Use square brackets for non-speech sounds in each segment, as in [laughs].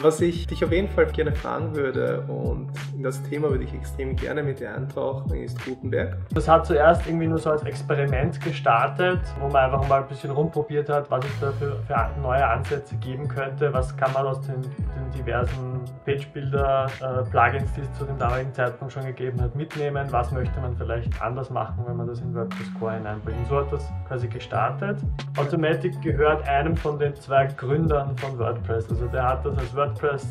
Was ich dich auf jeden Fall gerne fragen würde und in das Thema würde ich extrem gerne mit dir eintauchen, ist Gutenberg. Das hat zuerst irgendwie nur so als Experiment gestartet, wo man einfach mal ein bisschen rumprobiert hat, was es da für, für neue Ansätze geben könnte, was kann man aus den, den diversen Page-Builder-Plugins, die es zu dem damaligen Zeitpunkt schon gegeben hat, mitnehmen, was möchte man vielleicht anders machen, wenn man das in WordPress Core hineinbringt. So hat das quasi gestartet. Automatic gehört einem von den zwei Gründern von WordPress, also der hat das als WordPress WordPress,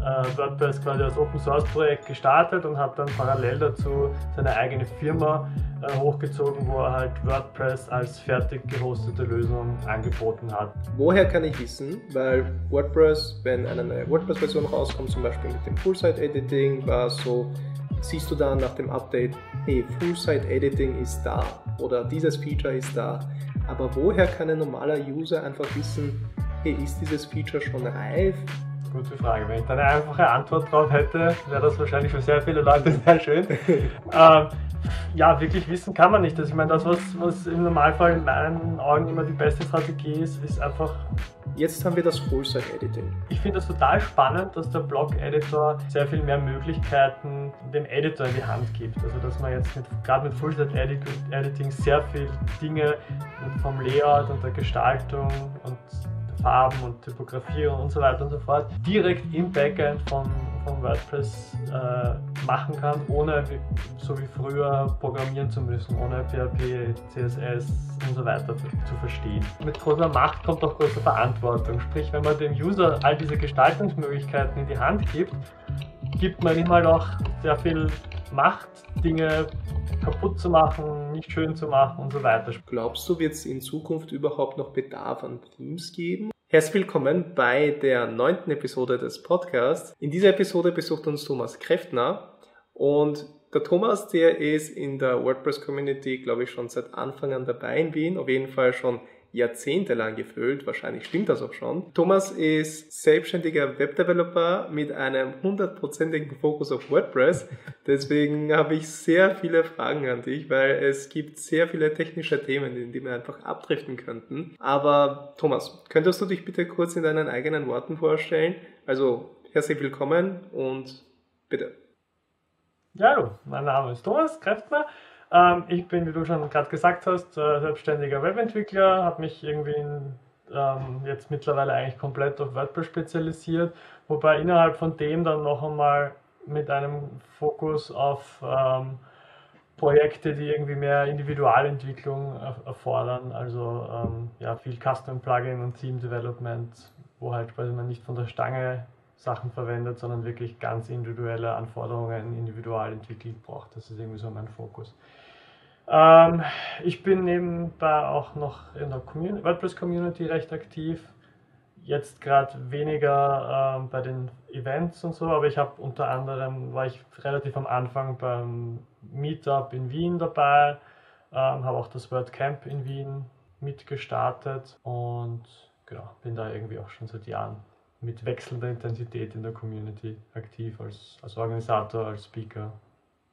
äh, WordPress quasi als Open Source Projekt gestartet und hat dann parallel dazu seine eigene Firma äh, hochgezogen, wo er halt WordPress als fertig gehostete Lösung angeboten hat. Woher kann ich wissen, weil WordPress, wenn eine neue WordPress-Version rauskommt, zum Beispiel mit dem Full-Site-Editing, war so, siehst du dann nach dem Update, hey, Full-Site-Editing ist da oder dieses Feature ist da. Aber woher kann ein normaler User einfach wissen, hey, ist dieses Feature schon reif? Gute Frage. Wenn ich da eine einfache Antwort drauf hätte, wäre das wahrscheinlich für sehr viele Leute [laughs] sehr schön. ähm, ja, wirklich wissen kann man nicht. Also ich meine, das, was, was im Normalfall in meinen Augen immer die beste Strategie ist, ist einfach. Jetzt haben wir das Full-Site-Editing. Ich finde das total spannend, dass der Blog-Editor sehr viel mehr Möglichkeiten dem Editor in die Hand gibt. Also dass man jetzt gerade mit Full-Site-Editing sehr viel Dinge vom Layout und der Gestaltung und Farben und Typografie und so weiter und so fort direkt im Backend von, von WordPress äh, machen kann, ohne so wie früher programmieren zu müssen, ohne PHP, CSS und so weiter zu verstehen. Mit großer Macht kommt auch große Verantwortung. Sprich, wenn man dem User all diese Gestaltungsmöglichkeiten in die Hand gibt, gibt man ihm halt auch sehr viel Macht, Dinge kaputt zu machen, nicht schön zu machen und so weiter. Glaubst du, wird es in Zukunft überhaupt noch Bedarf an Teams geben? Herzlich willkommen bei der neunten Episode des Podcasts. In dieser Episode besucht uns Thomas Kräftner und der Thomas, der ist in der WordPress Community, glaube ich, schon seit Anfang an dabei in Wien, auf jeden Fall schon jahrzehntelang gefüllt, wahrscheinlich stimmt das auch schon. Thomas ist selbstständiger Webdeveloper mit einem hundertprozentigen Fokus auf WordPress. [laughs] Deswegen habe ich sehr viele Fragen an dich, weil es gibt sehr viele technische Themen, in die wir einfach abdriften könnten. Aber Thomas, könntest du dich bitte kurz in deinen eigenen Worten vorstellen? Also herzlich willkommen und bitte. Ja, hallo, mein Name ist Thomas Kräftner. Ähm, ich bin, wie du schon gerade gesagt hast, äh, selbstständiger Webentwickler, habe mich irgendwie in, ähm, jetzt mittlerweile eigentlich komplett auf WordPress spezialisiert, wobei innerhalb von dem dann noch einmal mit einem Fokus auf ähm, Projekte, die irgendwie mehr Individualentwicklung erfordern, also ähm, ja, viel Custom Plugin und Theme Development, wo halt quasi man nicht von der Stange Sachen verwendet, sondern wirklich ganz individuelle Anforderungen individual entwickelt braucht. Das ist irgendwie so mein Fokus. Ähm, ich bin nebenbei auch noch in der WordPress-Community recht aktiv. Jetzt gerade weniger ähm, bei den Events und so, aber ich habe unter anderem, war ich relativ am Anfang beim Meetup in Wien dabei, ähm, habe auch das WordCamp in Wien mitgestartet und genau, bin da irgendwie auch schon seit Jahren mit wechselnder Intensität in der Community aktiv als, als Organisator, als Speaker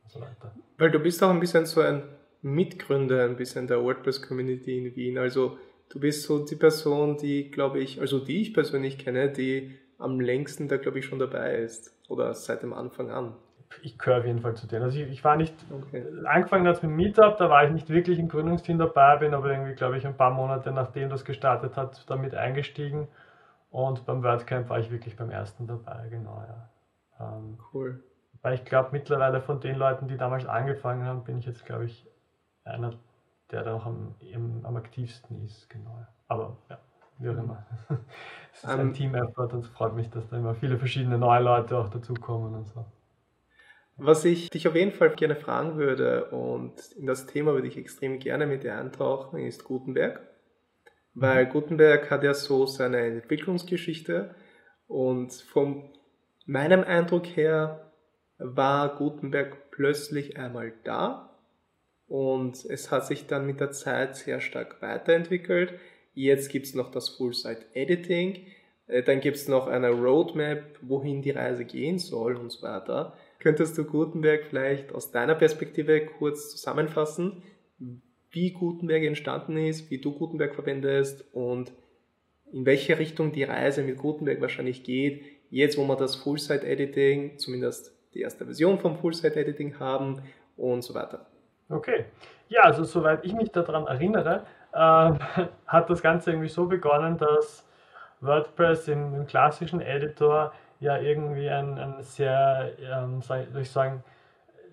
und so weiter. Weil du bist auch ein bisschen so ein Mitgründer ein bisschen der WordPress-Community in Wien. Also du bist so die Person, die, glaube ich, also die ich persönlich kenne, die am längsten da, glaube ich, schon dabei ist. Oder seit dem Anfang an. Ich gehöre auf jeden Fall zu denen. Also ich, ich war nicht, okay. angefangen hat es mit Meetup, da war ich nicht wirklich im Gründungsteam dabei, bin aber irgendwie, glaube ich, ein paar Monate nachdem das gestartet hat, damit eingestiegen. Und beim WordCamp war ich wirklich beim ersten dabei, genau, ja. Ähm, cool. Weil ich glaube, mittlerweile von den Leuten, die damals angefangen haben, bin ich jetzt, glaube ich, einer, der da noch am, am aktivsten ist, genau. Aber ja, wie auch immer. [laughs] Es ist um, ein ähm, Team-Effort und es freut mich, dass da immer viele verschiedene neue Leute auch dazukommen und so. Was ich dich auf jeden Fall gerne fragen würde und in das Thema würde ich extrem gerne mit dir eintauchen, ist Gutenberg. Weil mhm. Gutenberg hat ja so seine Entwicklungsgeschichte und von meinem Eindruck her war Gutenberg plötzlich einmal da und es hat sich dann mit der Zeit sehr stark weiterentwickelt. Jetzt gibt es noch das Full-Site-Editing, äh, dann gibt es noch eine Roadmap, wohin die Reise gehen soll und so weiter. Könntest du Gutenberg vielleicht aus deiner Perspektive kurz zusammenfassen, wie Gutenberg entstanden ist, wie du Gutenberg verwendest und in welche Richtung die Reise mit Gutenberg wahrscheinlich geht, jetzt wo wir das Full-Site-Editing, zumindest die erste Version vom Full-Site-Editing haben und so weiter. Okay. Ja, also soweit ich mich daran erinnere, äh, [laughs] hat das Ganze irgendwie so begonnen, dass WordPress im, im klassischen Editor ja irgendwie ein, ein sehr, ähm, soll ich sagen,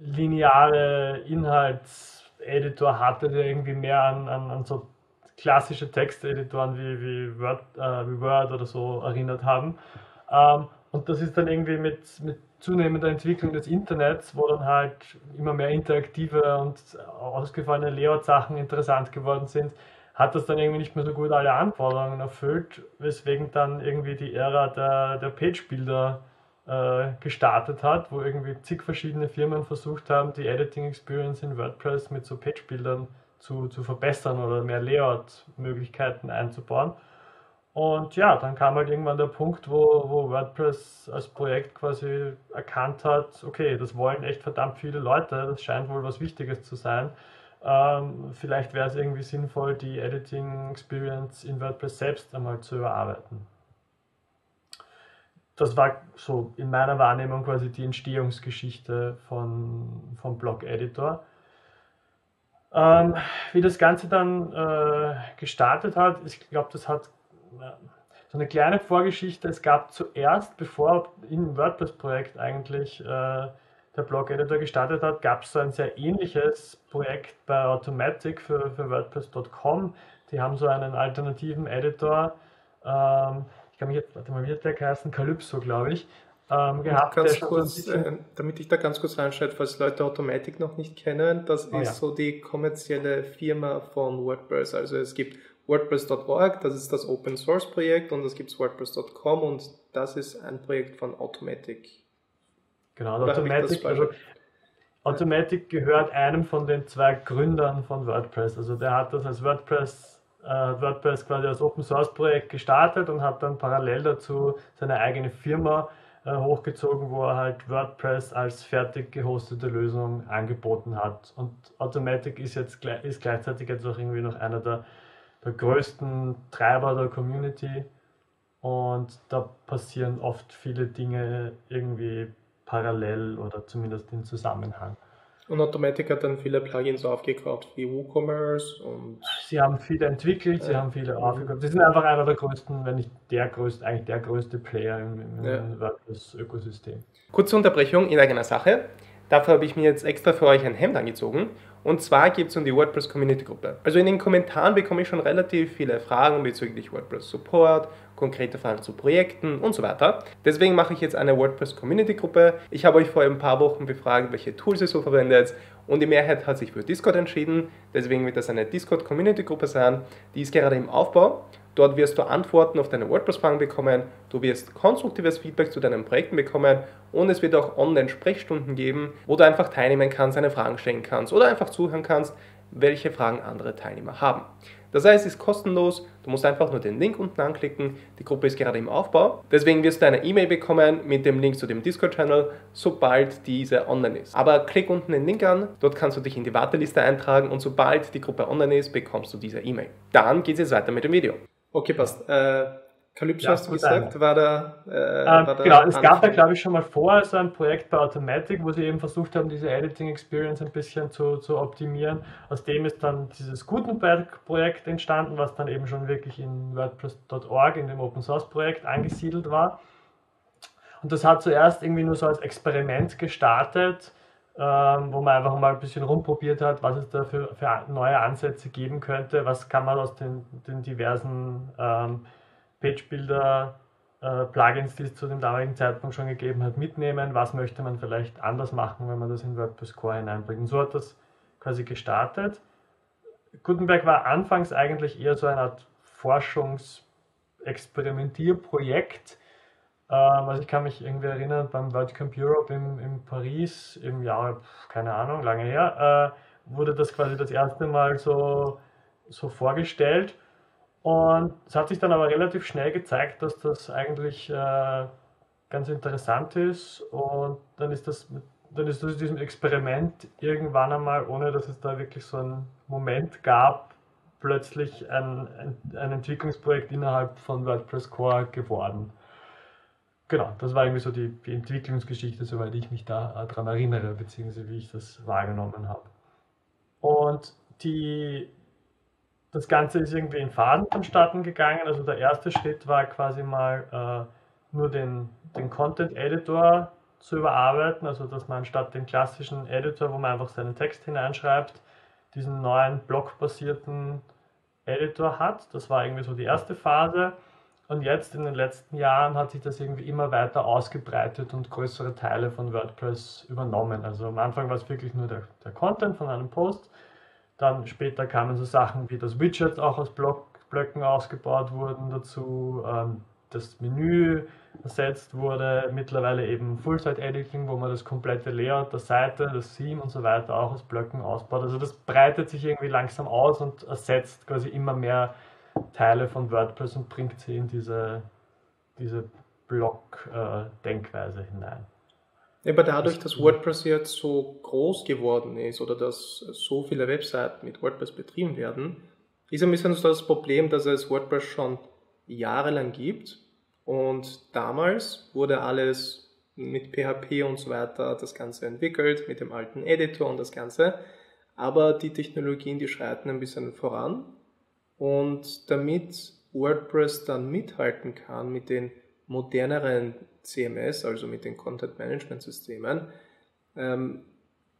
lineare Inhaltseditor hatte, der irgendwie mehr an, an, an so klassische Texteditoren wie, wie, Word, äh, wie Word oder so erinnert haben. Ähm, und das ist dann irgendwie mit, mit zunehmender Entwicklung des Internets, wo dann halt immer mehr interaktive und ausgefallene Layout-Sachen interessant geworden sind, hat das dann irgendwie nicht mehr so gut alle Anforderungen erfüllt, weswegen dann irgendwie die Ära der, der Page-Builder äh, gestartet hat, wo irgendwie zig verschiedene Firmen versucht haben, die Editing-Experience in WordPress mit so Page-Bildern zu, zu verbessern oder mehr Layout-Möglichkeiten einzubauen. Und ja, dann kam halt irgendwann der Punkt, wo, wo WordPress als Projekt quasi erkannt hat, okay, das wollen echt verdammt viele Leute, das scheint wohl was Wichtiges zu sein. Ähm, vielleicht wäre es irgendwie sinnvoll, die Editing Experience in WordPress selbst einmal zu überarbeiten. Das war so in meiner Wahrnehmung quasi die Entstehungsgeschichte von, vom Blog Editor. Ähm, wie das Ganze dann äh, gestartet hat, ich glaube, das hat so eine kleine Vorgeschichte. Es gab zuerst, bevor im WordPress-Projekt eigentlich äh, der Blog-Editor gestartet hat, gab es so ein sehr ähnliches Projekt bei Automatic für, für WordPress.com. Die haben so einen alternativen Editor. Ähm, ich kann mich jetzt, warte mal, wie hat der geheißen? Calypso, glaube ich. Ähm, gehabt, ganz kurz, äh, damit ich da ganz kurz reinschaue, falls Leute Automatic noch nicht kennen, das oh, ist ja. so die kommerzielle Firma von WordPress. Also es gibt WordPress.org, das ist das Open Source Projekt und es gibt WordPress.com und das ist ein Projekt von Automatic. Genau, Automatic, also Automatic gehört einem von den zwei Gründern von WordPress. Also der hat das als WordPress, äh, WordPress quasi als Open Source Projekt gestartet und hat dann parallel dazu seine eigene Firma äh, hochgezogen, wo er halt WordPress als fertig gehostete Lösung angeboten hat. Und Automatic ist jetzt ist gleichzeitig jetzt auch irgendwie noch einer der der größten Treiber der Community und da passieren oft viele Dinge irgendwie parallel oder zumindest in Zusammenhang. Und Automatic hat dann viele Plugins aufgekauft, wie WooCommerce und. Sie haben viele entwickelt, sie äh, haben viele aufgekauft. Sie sind einfach einer der größten, wenn nicht der größte, eigentlich der größte Player im, im ja. WordPress-Ökosystem. Kurze Unterbrechung in eigener Sache. Dafür habe ich mir jetzt extra für euch ein Hemd angezogen und zwar geht es um die WordPress Community Gruppe. Also in den Kommentaren bekomme ich schon relativ viele Fragen bezüglich WordPress Support, konkrete Fragen zu Projekten und so weiter. Deswegen mache ich jetzt eine WordPress Community Gruppe. Ich habe euch vor ein paar Wochen befragt, welche Tools ihr so verwendet und die Mehrheit hat sich für Discord entschieden. Deswegen wird das eine Discord Community Gruppe sein. Die ist gerade im Aufbau Dort wirst du Antworten auf deine WordPress-Fragen bekommen, du wirst konstruktives Feedback zu deinen Projekten bekommen und es wird auch Online-Sprechstunden geben, wo du einfach teilnehmen kannst, deine Fragen stellen kannst oder einfach zuhören kannst, welche Fragen andere Teilnehmer haben. Das heißt, es ist kostenlos, du musst einfach nur den Link unten anklicken, die Gruppe ist gerade im Aufbau. Deswegen wirst du eine E-Mail bekommen mit dem Link zu dem Discord-Channel, sobald diese online ist. Aber klick unten den Link an, dort kannst du dich in die Warteliste eintragen und sobald die Gruppe online ist, bekommst du diese E-Mail. Dann geht es jetzt weiter mit dem Video. Okay, passt. Äh, Calypso ja, hast du gesagt, war da. Äh, ähm, war genau, es gab da glaube ich schon mal vorher so ein Projekt bei Automatic, wo sie eben versucht haben, diese Editing Experience ein bisschen zu, zu optimieren. Aus dem ist dann dieses Gutenberg-Projekt entstanden, was dann eben schon wirklich in WordPress.org, in dem Open Source Projekt angesiedelt war. Und das hat zuerst irgendwie nur so als Experiment gestartet ähm, wo man einfach mal ein bisschen rumprobiert hat, was es da für, für neue Ansätze geben könnte, was kann man aus den, den diversen ähm, Page-Builder äh, die es zu dem damaligen Zeitpunkt schon gegeben hat, mitnehmen, was möchte man vielleicht anders machen, wenn man das in WordPress Core hineinbringt. Und so hat das quasi gestartet. Gutenberg war anfangs eigentlich eher so eine Art Forschungsexperimentierprojekt, ähm, also ich kann mich irgendwie erinnern, beim World Camp Europe in, in Paris im Jahr, keine Ahnung, lange her, äh, wurde das quasi das erste Mal so, so vorgestellt. Und es hat sich dann aber relativ schnell gezeigt, dass das eigentlich äh, ganz interessant ist. Und dann ist das dann ist das diesem Experiment irgendwann einmal, ohne dass es da wirklich so einen Moment gab, plötzlich ein, ein, ein Entwicklungsprojekt innerhalb von WordPress Core geworden. Genau, das war irgendwie so die, Entwicklungsgeschichte, soweit ich mich da äh, daran erinnere, beziehungsweise wie ich das wahrgenommen habe. Und die, das Ganze ist irgendwie in Phasen vonstatten gegangen. Also der erste Schritt war quasi mal äh, nur den, den Content Editor zu überarbeiten, also dass man statt dem klassischen Editor, wo man einfach seinen Text hineinschreibt, diesen neuen blockbasierten Editor hat. Das war irgendwie so die erste Phase. Und jetzt in den letzten Jahren hat sich das irgendwie immer weiter ausgebreitet und größere Teile von WordPress übernommen. Also am Anfang war es wirklich nur der, der Content von einem Post. Dann später kamen so Sachen wie das Widget auch aus Block, Blöcken ausgebaut wurden dazu. Ähm, das Menü ersetzt wurde, mittlerweile eben Full-Site-Editing, wo man das komplette Layout der Seite, das Theme und so weiter auch aus Blöcken ausbaut. Also das breitet sich irgendwie langsam aus und ersetzt quasi immer mehr Teile von WordPress und bringt sie in diese, diese Block-Denkweise hinein. Aber dadurch, dass WordPress jetzt so groß geworden ist oder dass so viele Webseiten mit WordPress betrieben werden, ist ein bisschen so das Problem, dass es WordPress schon jahrelang gibt und damals wurde alles mit PHP und so weiter das Ganze entwickelt, mit dem alten Editor und das Ganze. Aber die Technologien, die schreiten ein bisschen voran. Und damit WordPress dann mithalten kann mit den moderneren CMS, also mit den Content Management Systemen, ähm,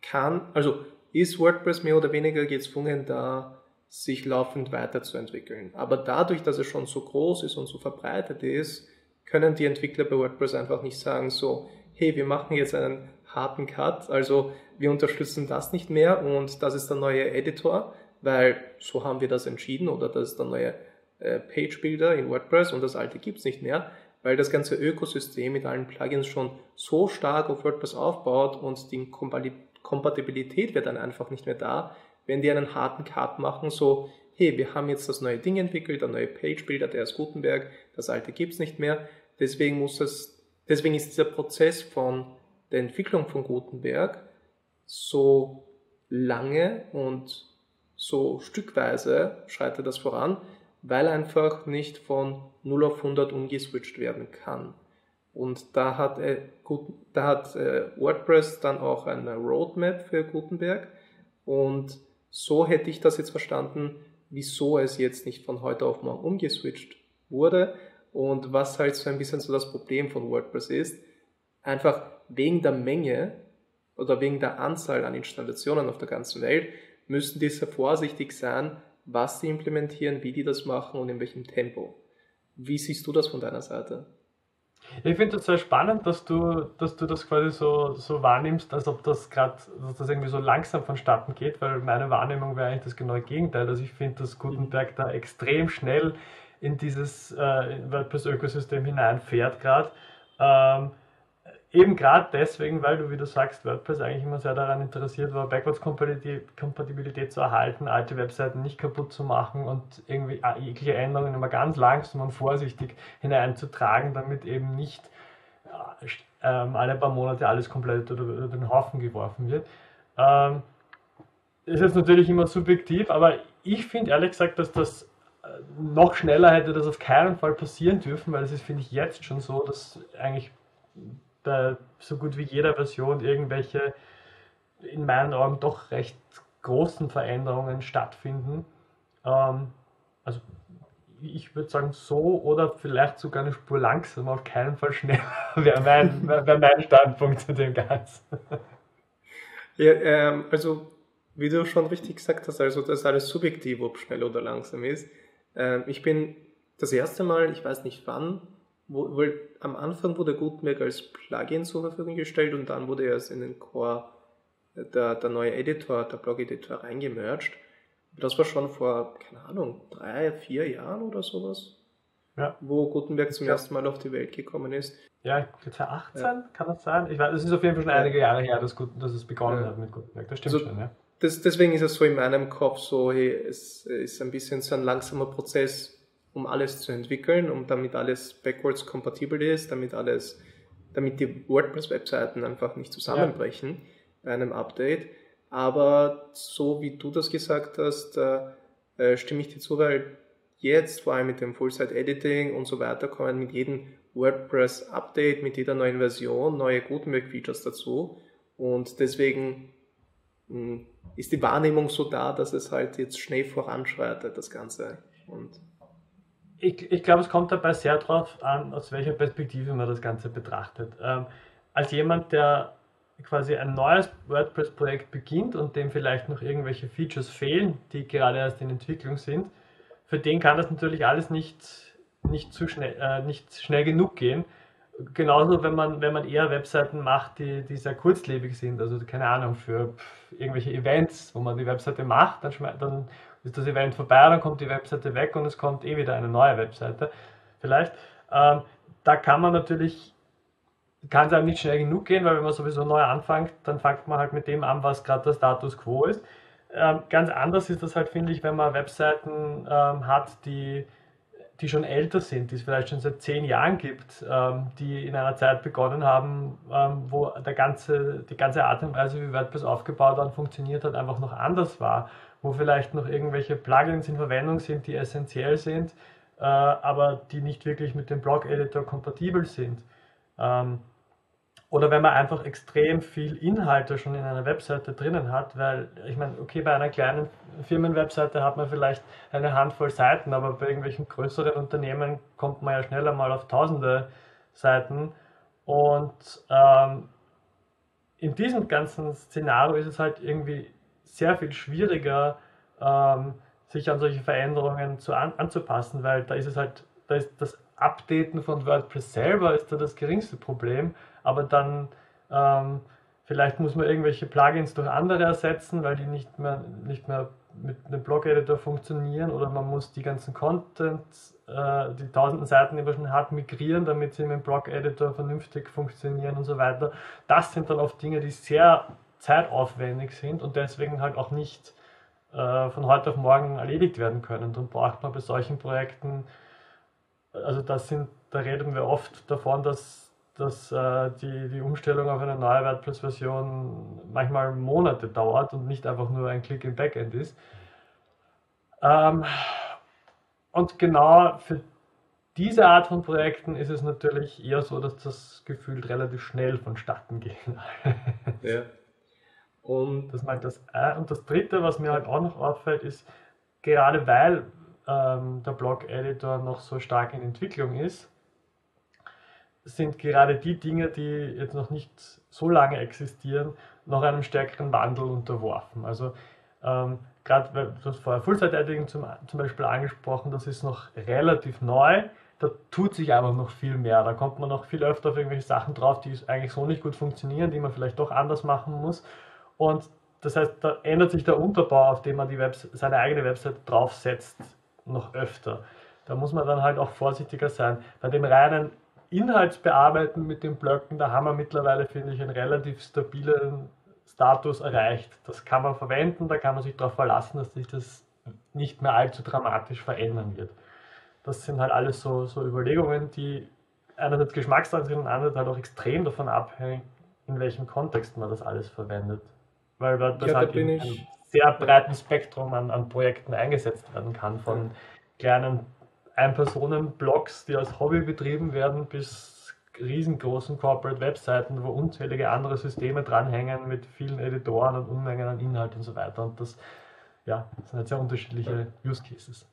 kann, also ist WordPress mehr oder weniger gezwungen, da sich laufend weiterzuentwickeln. Aber dadurch, dass es schon so groß ist und so verbreitet ist, können die Entwickler bei WordPress einfach nicht sagen, so, hey, wir machen jetzt einen harten Cut, also wir unterstützen das nicht mehr und das ist der neue Editor, weil so haben wir das entschieden oder das ist der neue äh, Page Builder in WordPress und das alte gibt's nicht mehr, weil das ganze Ökosystem mit allen Plugins schon so stark auf WordPress aufbaut und die Kompatibilität wird dann einfach nicht mehr da, wenn die einen harten Cut machen, so, hey, wir haben jetzt das neue Ding entwickelt, der neue Page Builder, der ist Gutenberg, das alte gibt's nicht mehr. Deswegen muss es, deswegen ist dieser Prozess von der Entwicklung von Gutenberg so lange und so stückweise schreitet das voran, weil einfach nicht von 0 auf 100 umgeswitcht werden kann. Und da hat, äh, da hat äh, WordPress dann auch eine Roadmap für Gutenberg. Und so hätte ich das jetzt verstanden, wieso es jetzt nicht von heute auf morgen umgeswitcht wurde. Und was halt so ein bisschen so das Problem von WordPress ist, einfach wegen der Menge oder wegen der Anzahl an Installationen auf der ganzen Welt müssen die sehr vorsichtig sein, was sie implementieren, wie die das machen und in welchem Tempo. Wie siehst du das von deiner Seite? Ich finde das sehr spannend, dass du, dass du das quasi so, so wahrnimmst, als ob das gerade, das irgendwie so langsam vonstatten geht, weil meine Wahrnehmung wäre eigentlich das genaue Gegenteil. Also ich finde, dass Gutenberg da extrem schnell in dieses äh, WordPress-Ökosystem hineinfährt gerade. Ähm, Eben gerade deswegen, weil du, wie du sagst, WordPress eigentlich immer sehr daran interessiert war, Backwards-Kompatibilität zu erhalten, alte Webseiten nicht kaputt zu machen und irgendwie äh, jegliche Änderungen immer ganz langsam und vorsichtig hineinzutragen, damit eben nicht äh, ähm, alle paar Monate alles komplett über, den Haufen geworfen wird. Ähm, ist jetzt natürlich immer subjektiv, aber ich finde ehrlich gesagt, dass das äh, noch schneller hätte das auf keinen Fall passieren dürfen, weil es ist, finde ich, jetzt schon so, dass eigentlich bei so gut wie jeder Version irgendwelche in meinen Augen doch recht großen Veränderungen stattfinden. Ähm, also ich würde sagen so oder vielleicht sogar eine Spur langsam, auf keinen Fall schneller [laughs] wäre mein, wär mein Standpunkt zu dem Ganzen. Ja, ähm, also wie du schon richtig gesagt hast, also das ist alles subjektiv, ob schnell oder langsam ist. Ähm, ich bin das erste Mal, ich weiß nicht wann, wo, weil am Anfang wurde Gutenberg als Plugin zur Verfügung gestellt und dann wurde erst in den Core der, der neue Editor, der Blog-Editor reingemerged. Das war schon vor, keine Ahnung, drei, vier Jahren oder sowas. Ja. Wo Gutenberg zum ja. ersten Mal auf die Welt gekommen ist. Ja, 2018 ja. kann das sein? Ich weiß, es ist auf jeden Fall schon einige Jahre her, dass, Gut, dass es begonnen hat mit Gutenberg. Das stimmt also, schon, ja. Das, deswegen ist es so in meinem Kopf so, hey, es ist ein bisschen so ein langsamer Prozess, um alles zu entwickeln, um damit alles backwards kompatibel ist, damit alles, damit die WordPress-Webseiten einfach nicht zusammenbrechen ja. bei einem Update. Aber so wie du das gesagt hast, äh, stimme ich dir zu, weil jetzt vor allem mit dem Full-Site-Editing und so weiter kommen mit jedem WordPress-Update mit jeder neuen Version neue Gutenberg-Features dazu. Und deswegen hm, ist die Wahrnehmung so da, dass es halt jetzt schnell voranschreitet, das Ganze. Und ich, ich glaube, es kommt dabei sehr darauf an, aus welcher Perspektive man das Ganze betrachtet. Ähm, als jemand, der quasi ein neues WordPress-Projekt beginnt und dem vielleicht noch irgendwelche Features fehlen, die gerade erst in Entwicklung sind, für den kann das natürlich alles nicht, nicht, zu schnell, äh, nicht schnell genug gehen. Genauso, wenn man, wenn man eher Webseiten macht, die, die sehr kurzlebig sind, also keine Ahnung, für irgendwelche Events, wo man die Webseite macht, dann, dann ist das Event vorbei, dann kommt die Webseite weg und es kommt eh wieder eine neue Webseite. Vielleicht. Ähm, da kann man natürlich kann es einem nicht schnell genug gehen, weil wenn man sowieso neu anfängt, dann fängt man halt mit dem an, was gerade der Status quo ist. Ähm, ganz anders ist das halt, finde ich, wenn man Webseiten ähm, hat, die, die schon älter sind, die es vielleicht schon seit zehn Jahren gibt, ähm, die in einer Zeit begonnen haben, ähm, wo der ganze, die ganze Art und Weise, wie WordPress aufgebaut und funktioniert hat, einfach noch anders war, wo vielleicht noch irgendwelche Plugins in Verwendung sind, die essentiell sind, äh, aber die nicht wirklich mit dem Blog-Editor kompatibel sind. Ähm, oder wenn man einfach extrem viel Inhalte schon in einer Webseite drinnen hat, weil ich meine, okay, bei einer kleinen Firmenwebseite hat man vielleicht eine Handvoll Seiten, aber bei irgendwelchen größeren Unternehmen kommt man ja schneller mal auf tausende Seiten. Und ähm, in diesem ganzen Szenario ist es halt irgendwie sehr viel schwieriger, ähm, sich an solche Veränderungen zu an, anzupassen, weil da ist es halt, da ist das Updaten von WordPress selber ist da das geringste Problem, aber dann ähm, vielleicht muss man irgendwelche Plugins durch andere ersetzen, weil die nicht mehr, nicht mehr mit einem Blog-Editor funktionieren oder man muss die ganzen Content, äh, die tausenden Seiten, die man schon hat, migrieren, damit sie mit dem Blog-Editor vernünftig funktionieren und so weiter. Das sind dann oft Dinge, die sehr zeitaufwendig sind und deswegen halt auch nicht äh, von heute auf morgen erledigt werden können. Dann braucht man bei solchen Projekten, also das sind, da reden wir oft davon, dass dass äh, die, die Umstellung auf eine neue WordPress-Version manchmal Monate dauert und nicht einfach nur ein Klick im Backend ist. Ähm, und genau für diese Art von Projekten ist es natürlich eher so, dass das gefühlt relativ schnell vonstatten geht. [laughs] ja. Und das, mal das, und das Dritte, was mir halt auch noch auffällt, ist, gerade weil ähm, der Blog-Editor noch so stark in Entwicklung ist, sind gerade die Dinge, die jetzt noch nicht so lange existieren, noch einem stärkeren Wandel unterworfen. Also ähm, gerade, du hast vorher Full-Site-Editing zum, zum Beispiel angesprochen, das ist noch relativ neu, da tut sich einfach noch viel mehr. Da kommt man noch viel öfter auf irgendwelche Sachen drauf, die eigentlich so nicht gut funktionieren, die man vielleicht doch anders machen muss. Und das heißt, da ändert sich der Unterbau, auf dem man die Webs seine eigene Website draufsetzt, noch öfter. Da muss man dann halt auch vorsichtiger sein. Bei dem reinen Inhaltsbearbeiten mit den Blöcken, da haben wir mittlerweile, finde ich, einen relativ stabilen Status erreicht. Das kann man verwenden, da kann man sich darauf verlassen, dass sich das nicht mehr allzu dramatisch verändern wird. Das sind halt alles so, so Überlegungen, die einerseits Geschmackssache sind und andererseits halt auch extrem davon abhängen, in welchem Kontext man das alles verwendet. Weil das ja, halt in einem sehr breiten Spektrum an, an Projekten eingesetzt werden kann, von kleinen ein-Personen-Blogs, die als Hobby betrieben werden, bis riesengroßen Corporate-Webseiten, wo unzählige andere Systeme dranhängen mit vielen Editoren und Unmengen an Inhalt und so weiter. Und das, ja, das sind halt sehr unterschiedliche Use Cases.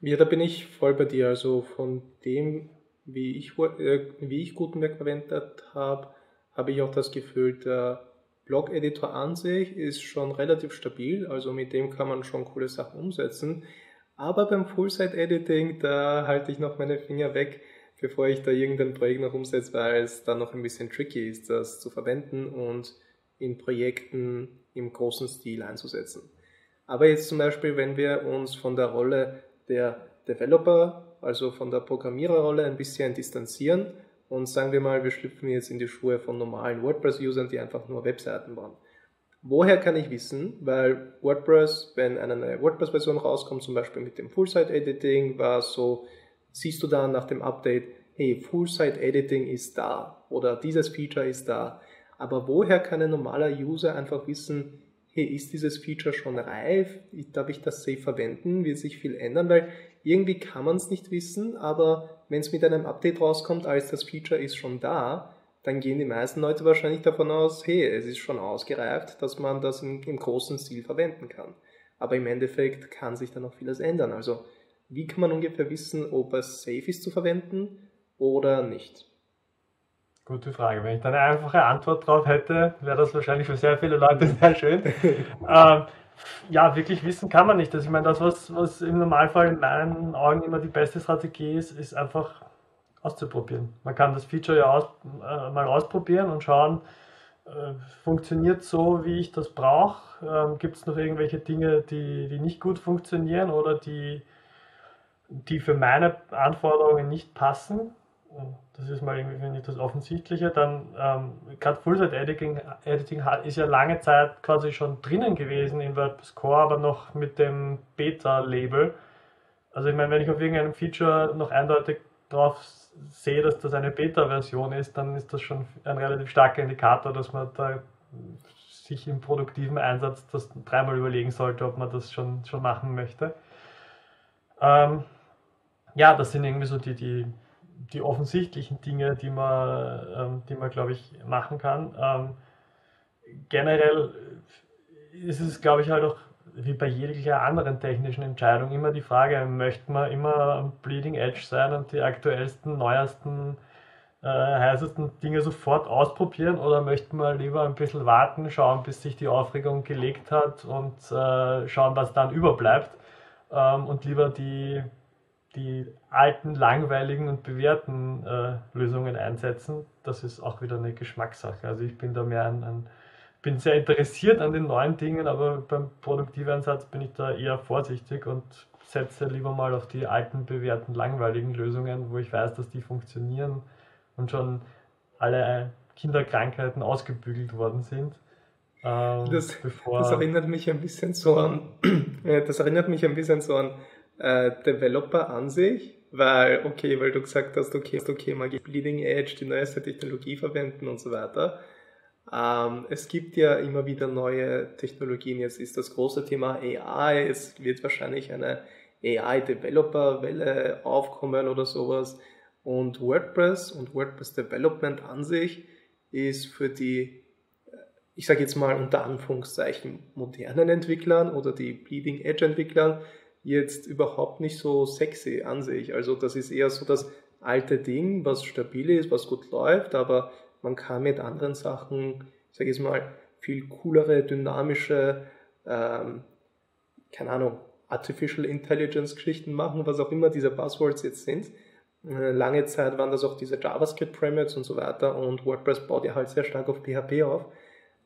Ja, da bin ich voll bei dir. Also von dem, wie ich, äh, wie ich Gutenberg verwendet habe, habe ich auch das Gefühl, der Blog-Editor an sich ist schon relativ stabil. Also mit dem kann man schon coole Sachen umsetzen. Aber beim Full-Site-Editing, da halte ich noch meine Finger weg, bevor ich da irgendein Projekt noch umsetze, weil es dann noch ein bisschen tricky ist, das zu verwenden und in Projekten im großen Stil einzusetzen. Aber jetzt zum Beispiel, wenn wir uns von der Rolle der Developer, also von der Programmiererrolle ein bisschen distanzieren und sagen wir mal, wir schlüpfen jetzt in die Schuhe von normalen WordPress-Usern, die einfach nur Webseiten bauen. Woher kann ich wissen, weil WordPress, wenn eine neue WordPress-Version rauskommt, zum Beispiel mit dem Full-Site-Editing, war so, siehst du dann nach dem Update, hey, Full-Site-Editing ist da oder dieses Feature ist da. Aber woher kann ein normaler User einfach wissen, hey, ist dieses Feature schon reif? Darf ich das safe verwenden? Wird sich viel ändern? Weil irgendwie kann man es nicht wissen, aber wenn es mit einem Update rauskommt, als das Feature ist schon da, dann gehen die meisten Leute wahrscheinlich davon aus, hey, es ist schon ausgereift, dass man das im, im großen Stil verwenden kann. Aber im Endeffekt kann sich dann noch vieles ändern. Also wie kann man ungefähr wissen, ob es safe ist zu verwenden oder nicht? Gute Frage. Wenn ich da eine einfache Antwort drauf hätte, wäre das wahrscheinlich für sehr viele Leute [laughs] sehr schön. ähm, ja, wirklich wissen kann man nicht. Also ich meine, das, was, was im Normalfall in meinen Augen immer die beste Strategie ist, ist einfach auszuprobieren. Man kann das Feature ja aus, äh, mal ausprobieren und schauen, äh, funktioniert so, wie ich das brauche. Ähm, Gibt es noch irgendwelche Dinge, die, die nicht gut funktionieren oder die, die für meine Anforderungen nicht passen? Das ist mal irgendwie, finde ich, das Offensichtliche. Dann, ähm, gerade Full-Site-Editing Editing ist ja lange Zeit quasi schon drinnen gewesen in WordPress Core, aber noch mit dem Beta-Label. Also ich meine, wenn ich auf irgendeinem Feature noch eindeutig drauf sehe, dass das eine Beta-Version ist, dann ist das schon ein relativ starker Indikator, dass man da sich im produktiven Einsatz das dreimal überlegen sollte, ob man das schon, schon machen möchte. Ähm, ja, das sind irgendwie so die, die die offensichtlichen Dinge, die man, ähm, die man glaube ich, machen kann. Ähm, generell ist es, glaube ich, halt auch wie bei jeglicher anderen technischen Entscheidung immer die Frage, möchte man immer am Bleeding Edge sein und die aktuellsten, neuesten, äh, heißesten Dinge sofort ausprobieren oder möchte man lieber ein bisschen warten, schauen, bis sich die Aufregung gelegt hat und äh, schauen, was dann überbleibt ähm, und lieber die die alten, langweiligen und bewährten äh, Lösungen einsetzen, das ist auch wieder eine Geschmackssache. Also ich bin da mehr ein, ein bin sehr interessiert an den neuen Dingen, aber beim Produktiveinsatz bin ich da eher vorsichtig und setze lieber mal auf die alten, bewährten, langweiligen Lösungen, wo ich weiß, dass die funktionieren und schon alle Kinderkrankheiten ausgebügelt worden sind. Ähm, das, das, erinnert mich ein bisschen so an, [clears throat] das erinnert mich ein bisschen so an äh, Developer an sich, weil, okay, weil du gesagt hast, okay, okay, mag ich Bleeding Edge, die neueste Technologie verwenden und so weiter. Ähm, es gibt ja immer wieder neue Technologien. Jetzt ist das große Thema AI. Es wird wahrscheinlich eine AI-Developer-Welle aufkommen oder sowas. Und WordPress und WordPress Development an sich ist für die, ich sage jetzt mal unter Anführungszeichen, modernen Entwicklern oder die Bleeding Edge Entwicklern jetzt überhaupt nicht so sexy an sich. Also das ist eher so das alte Ding, was stabil ist, was gut läuft, aber man kann mit anderen Sachen, sage ich mal, viel coolere, dynamische, ähm, keine Ahnung, Artificial Intelligence Geschichten machen, was auch immer diese Buzzwords jetzt sind. Äh, lange Zeit waren das auch diese JavaScript Frameworks und so weiter und WordPress baut ja halt sehr stark auf PHP auf.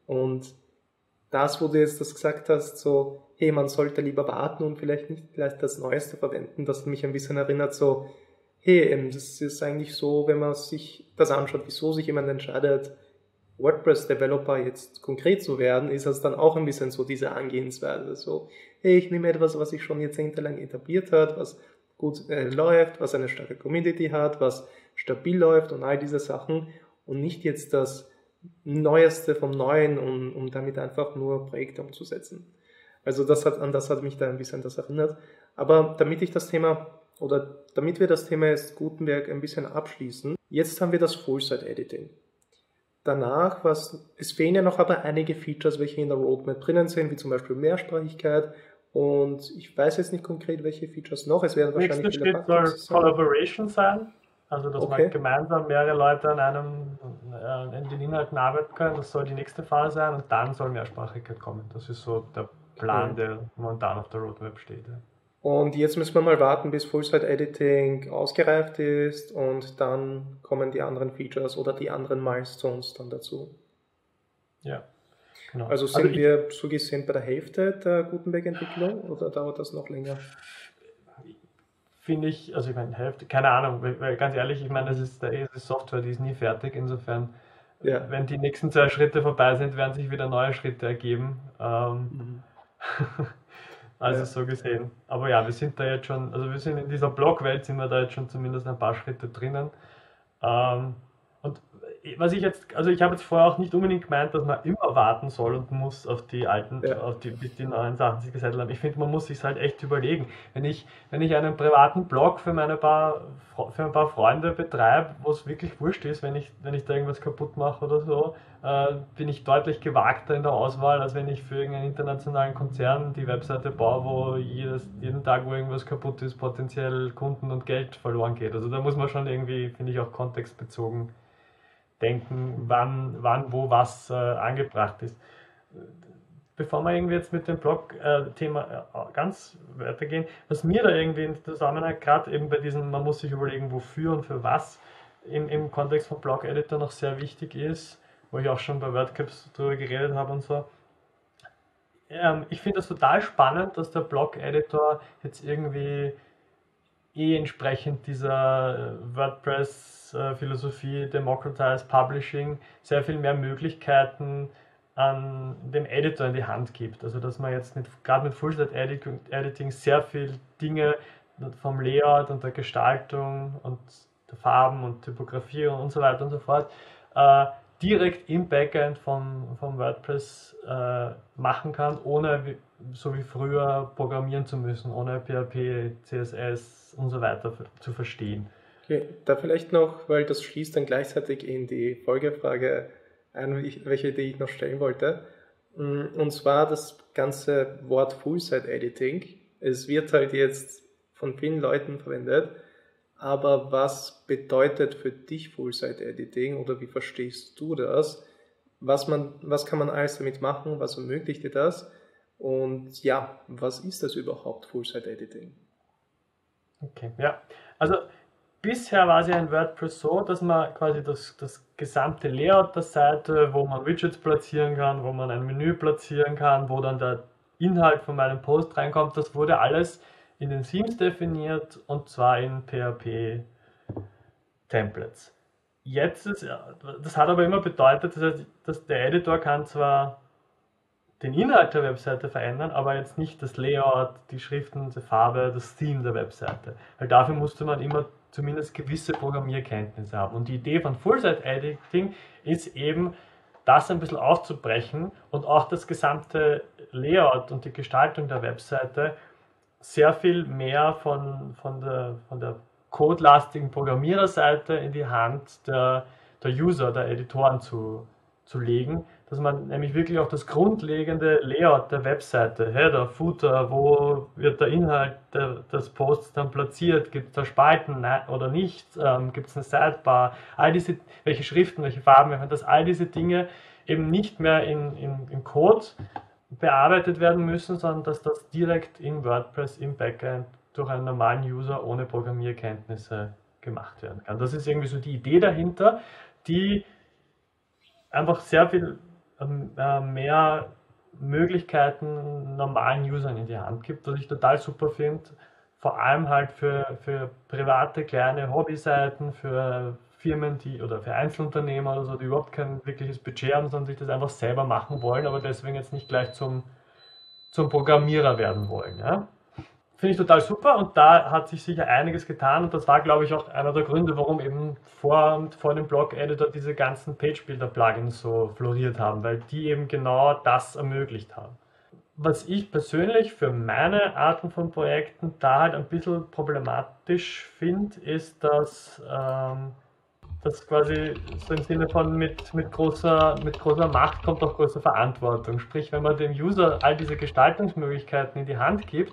Und das, wo du jetzt das gesagt hast, so, hey, man sollte lieber warten und vielleicht nicht gleich das Neueste verwenden, das mich ein bisschen erinnert, so, hey, das ist eigentlich so, wenn man sich das anschaut, wieso sich jemand entscheidet, WordPress-Developer jetzt konkret zu werden, ist das dann auch ein bisschen so diese Angehensweise. So, hey, ich nehme etwas, was sich schon jahrzehntelang etabliert hat, was gut äh, läuft, was eine starke Community hat, was stabil läuft und all diese Sachen und nicht jetzt das Neueste vom Neuen, um, um damit einfach nur Projekte umzusetzen. Also das hat, an das hat mich da ein bisschen das erinnert. Aber damit ich das Thema oder damit wir das Thema jetzt Gutenberg ein bisschen abschließen, jetzt haben wir das Full-Site-Editing. Danach, was, es fehlen ja noch aber einige Features, welche in der Roadmap drinnen sind, wie zum Beispiel Mehrsprachigkeit. Und ich weiß jetzt nicht konkret, welche Features noch. Es werden wahrscheinlich Nächster Schritt soll Collaboration sein. Also, dass okay. man gemeinsam mehrere Leute an einem, äh, in den Inhalten arbeiten können, das soll die nächste Phase sein und dann soll Mehrsprachigkeit kommen. Das ist so der Plan, der momentan auf der Roadmap steht. Und jetzt müssen wir mal warten, bis Full-Site-Editing ausgereift ist und dann kommen die anderen Features oder die anderen Milestones dann dazu. Ja, genau. Also sind also wir so gesehen bei der Hälfte der Gutenberg-Entwicklung oder dauert das noch länger? Finde ich, also ich meine, Hälfte, keine Ahnung, weil, ganz ehrlich, ich meine, das ist, der ist Software, die ist nie fertig, insofern ja. wenn die nächsten zwei Schritte vorbei sind, werden sich wieder neue Schritte ergeben. Ähm, mhm. [laughs] also ja. so gesehen. Aber ja, wir sind da jetzt schon, also wir sind in dieser Blogwelt, sind wir da jetzt schon zumindest ein paar Schritte drinnen. Ähm, und was ich jetzt, also ich habe jetzt vorher auch nicht unbedingt gemeint, dass man immer warten soll und muss auf die alten, ja. auf die, die neuen Sachen sich gesettelt haben. Ich finde, man muss sich halt echt überlegen. Wenn ich, wenn ich einen privaten Blog für meine paar, für ein paar Freunde betreibe, wo es wirklich wurscht ist, wenn ich, wenn ich da irgendwas kaputt mache oder so, äh, bin ich deutlich gewagter in der Auswahl, als wenn ich für irgendeinen internationalen Konzern die Webseite baue, wo jedes, jeden Tag, wo irgendwas kaputt ist, potenziell Kunden und Geld verloren geht. Also da muss man schon irgendwie, finde ich, auch kontextbezogen denken, wann, wann wo was äh, angebracht ist. Bevor wir irgendwie jetzt mit dem Blog-Thema äh, ganz weitergehen, was mir da irgendwie in Zusammenhang, gerade eben bei diesem, man muss sich überlegen, wofür und für was, im, im Kontext von Blog-Editor noch sehr wichtig ist, wo ich auch schon bei WordCaps darüber geredet habe und so. Ähm, ich finde das total spannend, dass der Blog-Editor jetzt irgendwie eh entsprechend dieser äh, WordPress-Philosophie Democratize Publishing sehr viel mehr Möglichkeiten an dem Editor in die Hand gibt. Also dass man jetzt gerade mit Full-Site-Editing sehr viel Dinge vom Layout und der Gestaltung und der Farben und Typografie und so weiter und so fort äh, direkt im Backend vom, vom WordPress äh, machen kann, ohne so wie früher programmieren zu müssen, ohne PHP, CSS und so weiter zu verstehen. Okay, da vielleicht noch, weil das schließt dann gleichzeitig in die Folgefrage ein, welche die ich noch stellen wollte. Mm, und zwar das ganze Wort Full-Site-Editing. Es wird halt jetzt von vielen Leuten verwendet aber was bedeutet für dich Full-Site-Editing oder wie verstehst du das? Was, man, was kann man alles damit machen? Was ermöglicht dir das? Und ja, was ist das überhaupt, Full-Site-Editing? Okay, ja. Also bisher war es ja in WordPress so, dass man quasi das, das gesamte Layout der Seite, wo man Widgets platzieren kann, wo man ein Menü platzieren kann, wo dann der Inhalt von meinem Post reinkommt, das wurde alles in den Themes definiert und zwar in PHP Templates. Jetzt ist, das hat aber immer bedeutet, dass der Editor kann zwar den Inhalt der Webseite verändern, aber jetzt nicht das Layout, die Schriften, die Farbe, das Theme der Webseite. Weil dafür musste man immer zumindest gewisse Programmierkenntnisse haben. Und die Idee von Full-Site-Editing ist eben, das ein bisschen aufzubrechen und auch das gesamte Layout und die Gestaltung der Webseite sehr viel mehr von, von der, von der codelastigen Programmiererseite in die Hand der, der User, der Editoren zu, zu legen, dass man nämlich wirklich auch das grundlegende Layout der Webseite, Header, Footer, wo wird der Inhalt der, des Posts dann platziert, gibt es da Spalten? Oder nicht, ähm, gibt es eine Sidebar, all diese, welche Schriften, welche Farben, dass all diese Dinge eben nicht mehr in, in, in Code bearbeitet werden müssen, sondern dass das direkt in WordPress im Backend durch einen normalen User ohne Programmierkenntnisse gemacht werden kann. Das ist irgendwie so die Idee dahinter, die einfach sehr viel mehr Möglichkeiten normalen Usern in die Hand gibt, was ich total super finde. Vor allem halt für, für private kleine Hobbyseiten, für Firmen, die oder für Einzelunternehmer oder so, die überhaupt kein wirkliches Budget haben, sondern sich das einfach selber machen wollen, aber deswegen jetzt nicht gleich zum, zum Programmierer werden wollen. Ja? Finde ich total super und da hat sich sicher einiges getan und das war, glaube ich, auch einer der Gründe, warum eben vor, vor dem Blog-Editor diese ganzen Page-Builder-Plugins so floriert haben, weil die eben genau das ermöglicht haben. Was ich persönlich für meine Arten von Projekten da halt ein bisschen problematisch finde, ist, dass ähm, das quasi so im Sinne von mit, mit, großer, mit großer Macht kommt auch große Verantwortung. Sprich, wenn man dem User all diese Gestaltungsmöglichkeiten in die Hand gibt,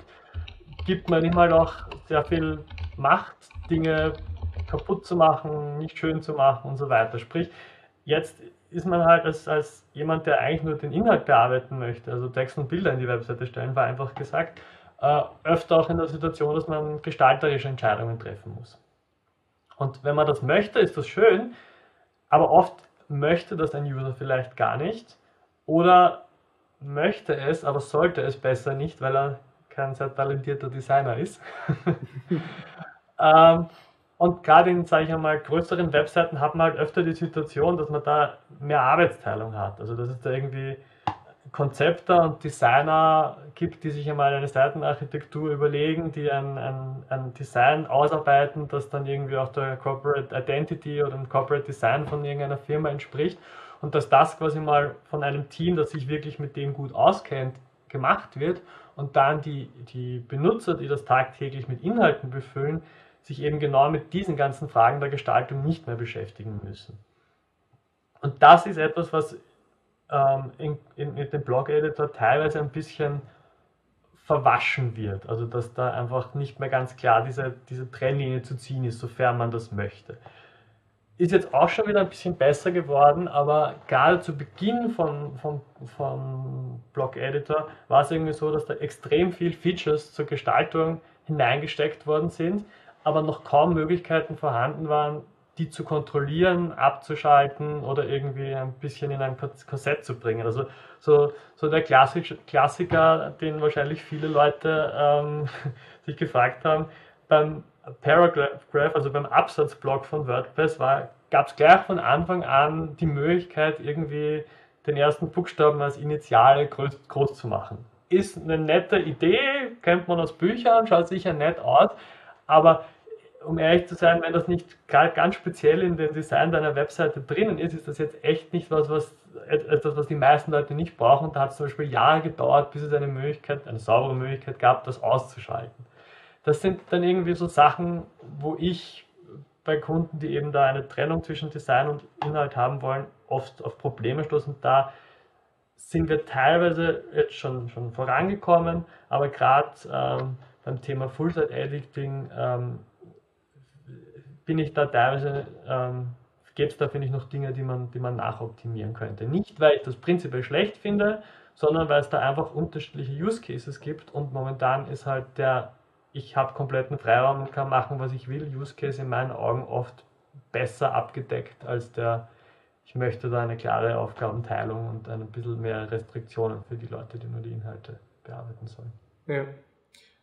gibt man halt auch sehr viel Macht, Dinge kaputt zu machen, nicht schön zu machen und so weiter. Sprich, jetzt ist man halt als, als jemand, der eigentlich nur den Inhalt bearbeiten möchte, also Text und Bilder in die Webseite stellen, war einfach gesagt, äh, öfter auch in der Situation, dass man gestalterische Entscheidungen treffen muss. Und wenn man das möchte, ist das schön, aber oft möchte das ein User vielleicht gar nicht oder möchte es, aber sollte es besser nicht, weil er kein sehr talentierter Designer ist. [laughs] ähm, und gerade in, sage ich einmal, größeren Webseiten hat man halt öfter die Situation, dass man da mehr Arbeitsteilung hat. Also dass es da irgendwie Konzepter und Designer gibt, die sich einmal eine Seitenarchitektur überlegen, die ein, ein, ein Design ausarbeiten, das dann irgendwie auch der Corporate Identity oder dem Corporate Design von irgendeiner Firma entspricht und dass das quasi mal von einem Team, das sich wirklich mit dem gut auskennt, gemacht wird und dann die, die Benutzer, die das tagtäglich mit Inhalten befüllen, sich eben genau mit diesen ganzen Fragen der Gestaltung nicht mehr beschäftigen müssen. Und das ist etwas, was ähm, in, in, mit dem Blog-Editor teilweise ein bisschen verwaschen wird. Also dass da einfach nicht mehr ganz klar diese, diese Trennlinie zu ziehen ist, sofern man das möchte. Ist jetzt auch schon wieder ein bisschen besser geworden, aber gerade zu Beginn von, von, von Blog Editor war es irgendwie so, dass da extrem viel Features zur Gestaltung hineingesteckt worden sind, aber noch kaum Möglichkeiten vorhanden waren, die zu kontrollieren, abzuschalten oder irgendwie ein bisschen in ein Korsett zu bringen. Also so, so der Klassik, Klassiker, den wahrscheinlich viele Leute ähm, [laughs] sich gefragt haben, beim Paragraph, also beim Absatzblock von WordPress, gab es gleich von Anfang an die Möglichkeit, irgendwie den ersten Buchstaben als Initiale groß, groß zu machen. Ist eine nette Idee, kennt man aus Büchern, schaut sicher nett aus, aber um ehrlich zu sein, wenn das nicht ganz speziell in dem Design deiner Webseite drinnen ist, ist das jetzt echt nicht was, was etwas, was die meisten Leute nicht brauchen. Da hat es zum Beispiel Jahre gedauert, bis es eine Möglichkeit, eine saubere Möglichkeit gab, das auszuschalten. Das sind dann irgendwie so Sachen, wo ich bei Kunden, die eben da eine Trennung zwischen Design und Inhalt haben wollen, oft auf Probleme stoßen. Da sind wir teilweise jetzt schon, schon vorangekommen, aber gerade ähm, beim Thema Full-Site-Editing ähm, bin ich da teilweise, ähm, gibt es da, finde ich, noch Dinge, die man, die man nachoptimieren könnte. Nicht, weil ich das prinzipiell schlecht finde, sondern weil es da einfach unterschiedliche Use Cases gibt und momentan ist halt der, ich habe kompletten Freiraum und kann machen, was ich will, Use Case in meinen Augen oft besser abgedeckt als der, ich möchte da eine klare Aufgabenteilung und ein bisschen mehr Restriktionen für die Leute, die nur die Inhalte bearbeiten sollen. Ja.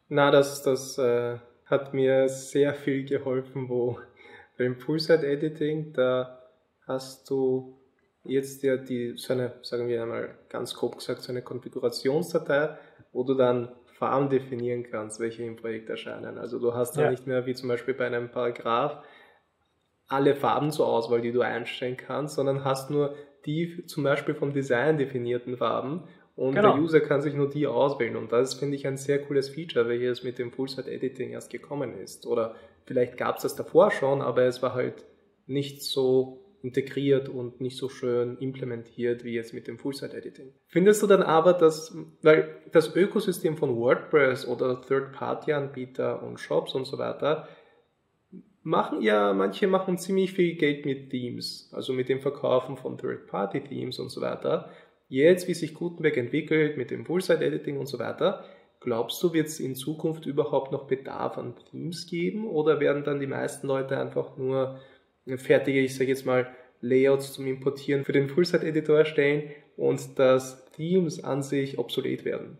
Na, das, das äh, hat mir sehr viel geholfen, wo beim Full-Site-Editing, da hast du jetzt ja die, so eine, sagen wir einmal ganz grob gesagt, so eine Konfigurationsdatei, wo du dann Farben definieren kannst, welche im Projekt erscheinen. Also du hast dann ja. nicht mehr wie zum Beispiel bei einem Paragraph alle Farben zur Auswahl, die du einstellen kannst, sondern hast nur die zum Beispiel vom Design definierten Farben und genau. der User kann sich nur die auswählen. Und das finde ich ein sehr cooles Feature, welches mit dem Full-Site-Editing erst gekommen ist. Oder vielleicht gab es das davor schon, aber es war halt nicht so integriert und nicht so schön implementiert wie jetzt mit dem Full-Site-Editing. Findest du dann aber, dass, weil das Ökosystem von WordPress oder Third-Party-Anbieter und Shops und so weiter, machen ja, manche machen ziemlich viel Geld mit Themes, also mit dem Verkaufen von Third-Party-Themes und so weiter. Jetzt, wie sich Gutenberg entwickelt mit dem Full-Site-Editing und so weiter, glaubst du, wird es in Zukunft überhaupt noch Bedarf an Themes geben oder werden dann die meisten Leute einfach nur fertige, ich sage jetzt mal, Layouts zum Importieren für den Full-Site-Editor erstellen und dass Themes an sich obsolet werden?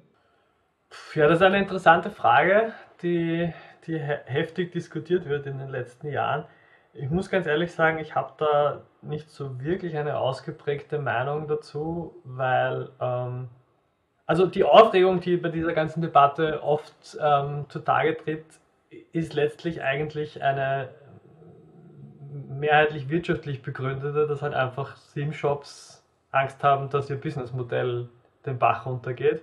Ja, das ist eine interessante Frage, die, die heftig diskutiert wird in den letzten Jahren. Ich muss ganz ehrlich sagen, ich habe da nicht so wirklich eine ausgeprägte Meinung dazu, weil ähm, also die Aufregung, die bei dieser ganzen Debatte oft ähm, zutage tritt, ist letztlich eigentlich eine mehrheitlich wirtschaftlich begründete, dass halt einfach Sim-Shops Angst haben, dass ihr Businessmodell den Bach runtergeht.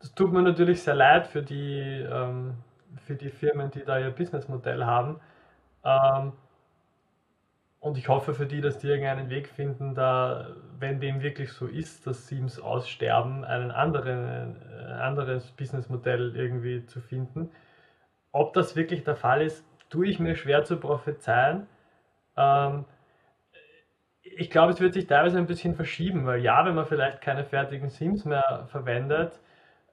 Das tut mir natürlich sehr leid für die, ähm, für die Firmen, die da ihr Businessmodell haben. Ähm, und ich hoffe für die, dass die irgendeinen Weg finden, da, wenn dem wirklich so ist, dass Sims aussterben, einen anderen, ein anderes Businessmodell irgendwie zu finden. Ob das wirklich der Fall ist, tue ich mir schwer zu prophezeien. Ähm, ich glaube, es wird sich teilweise ein bisschen verschieben, weil ja, wenn man vielleicht keine fertigen Sims mehr verwendet,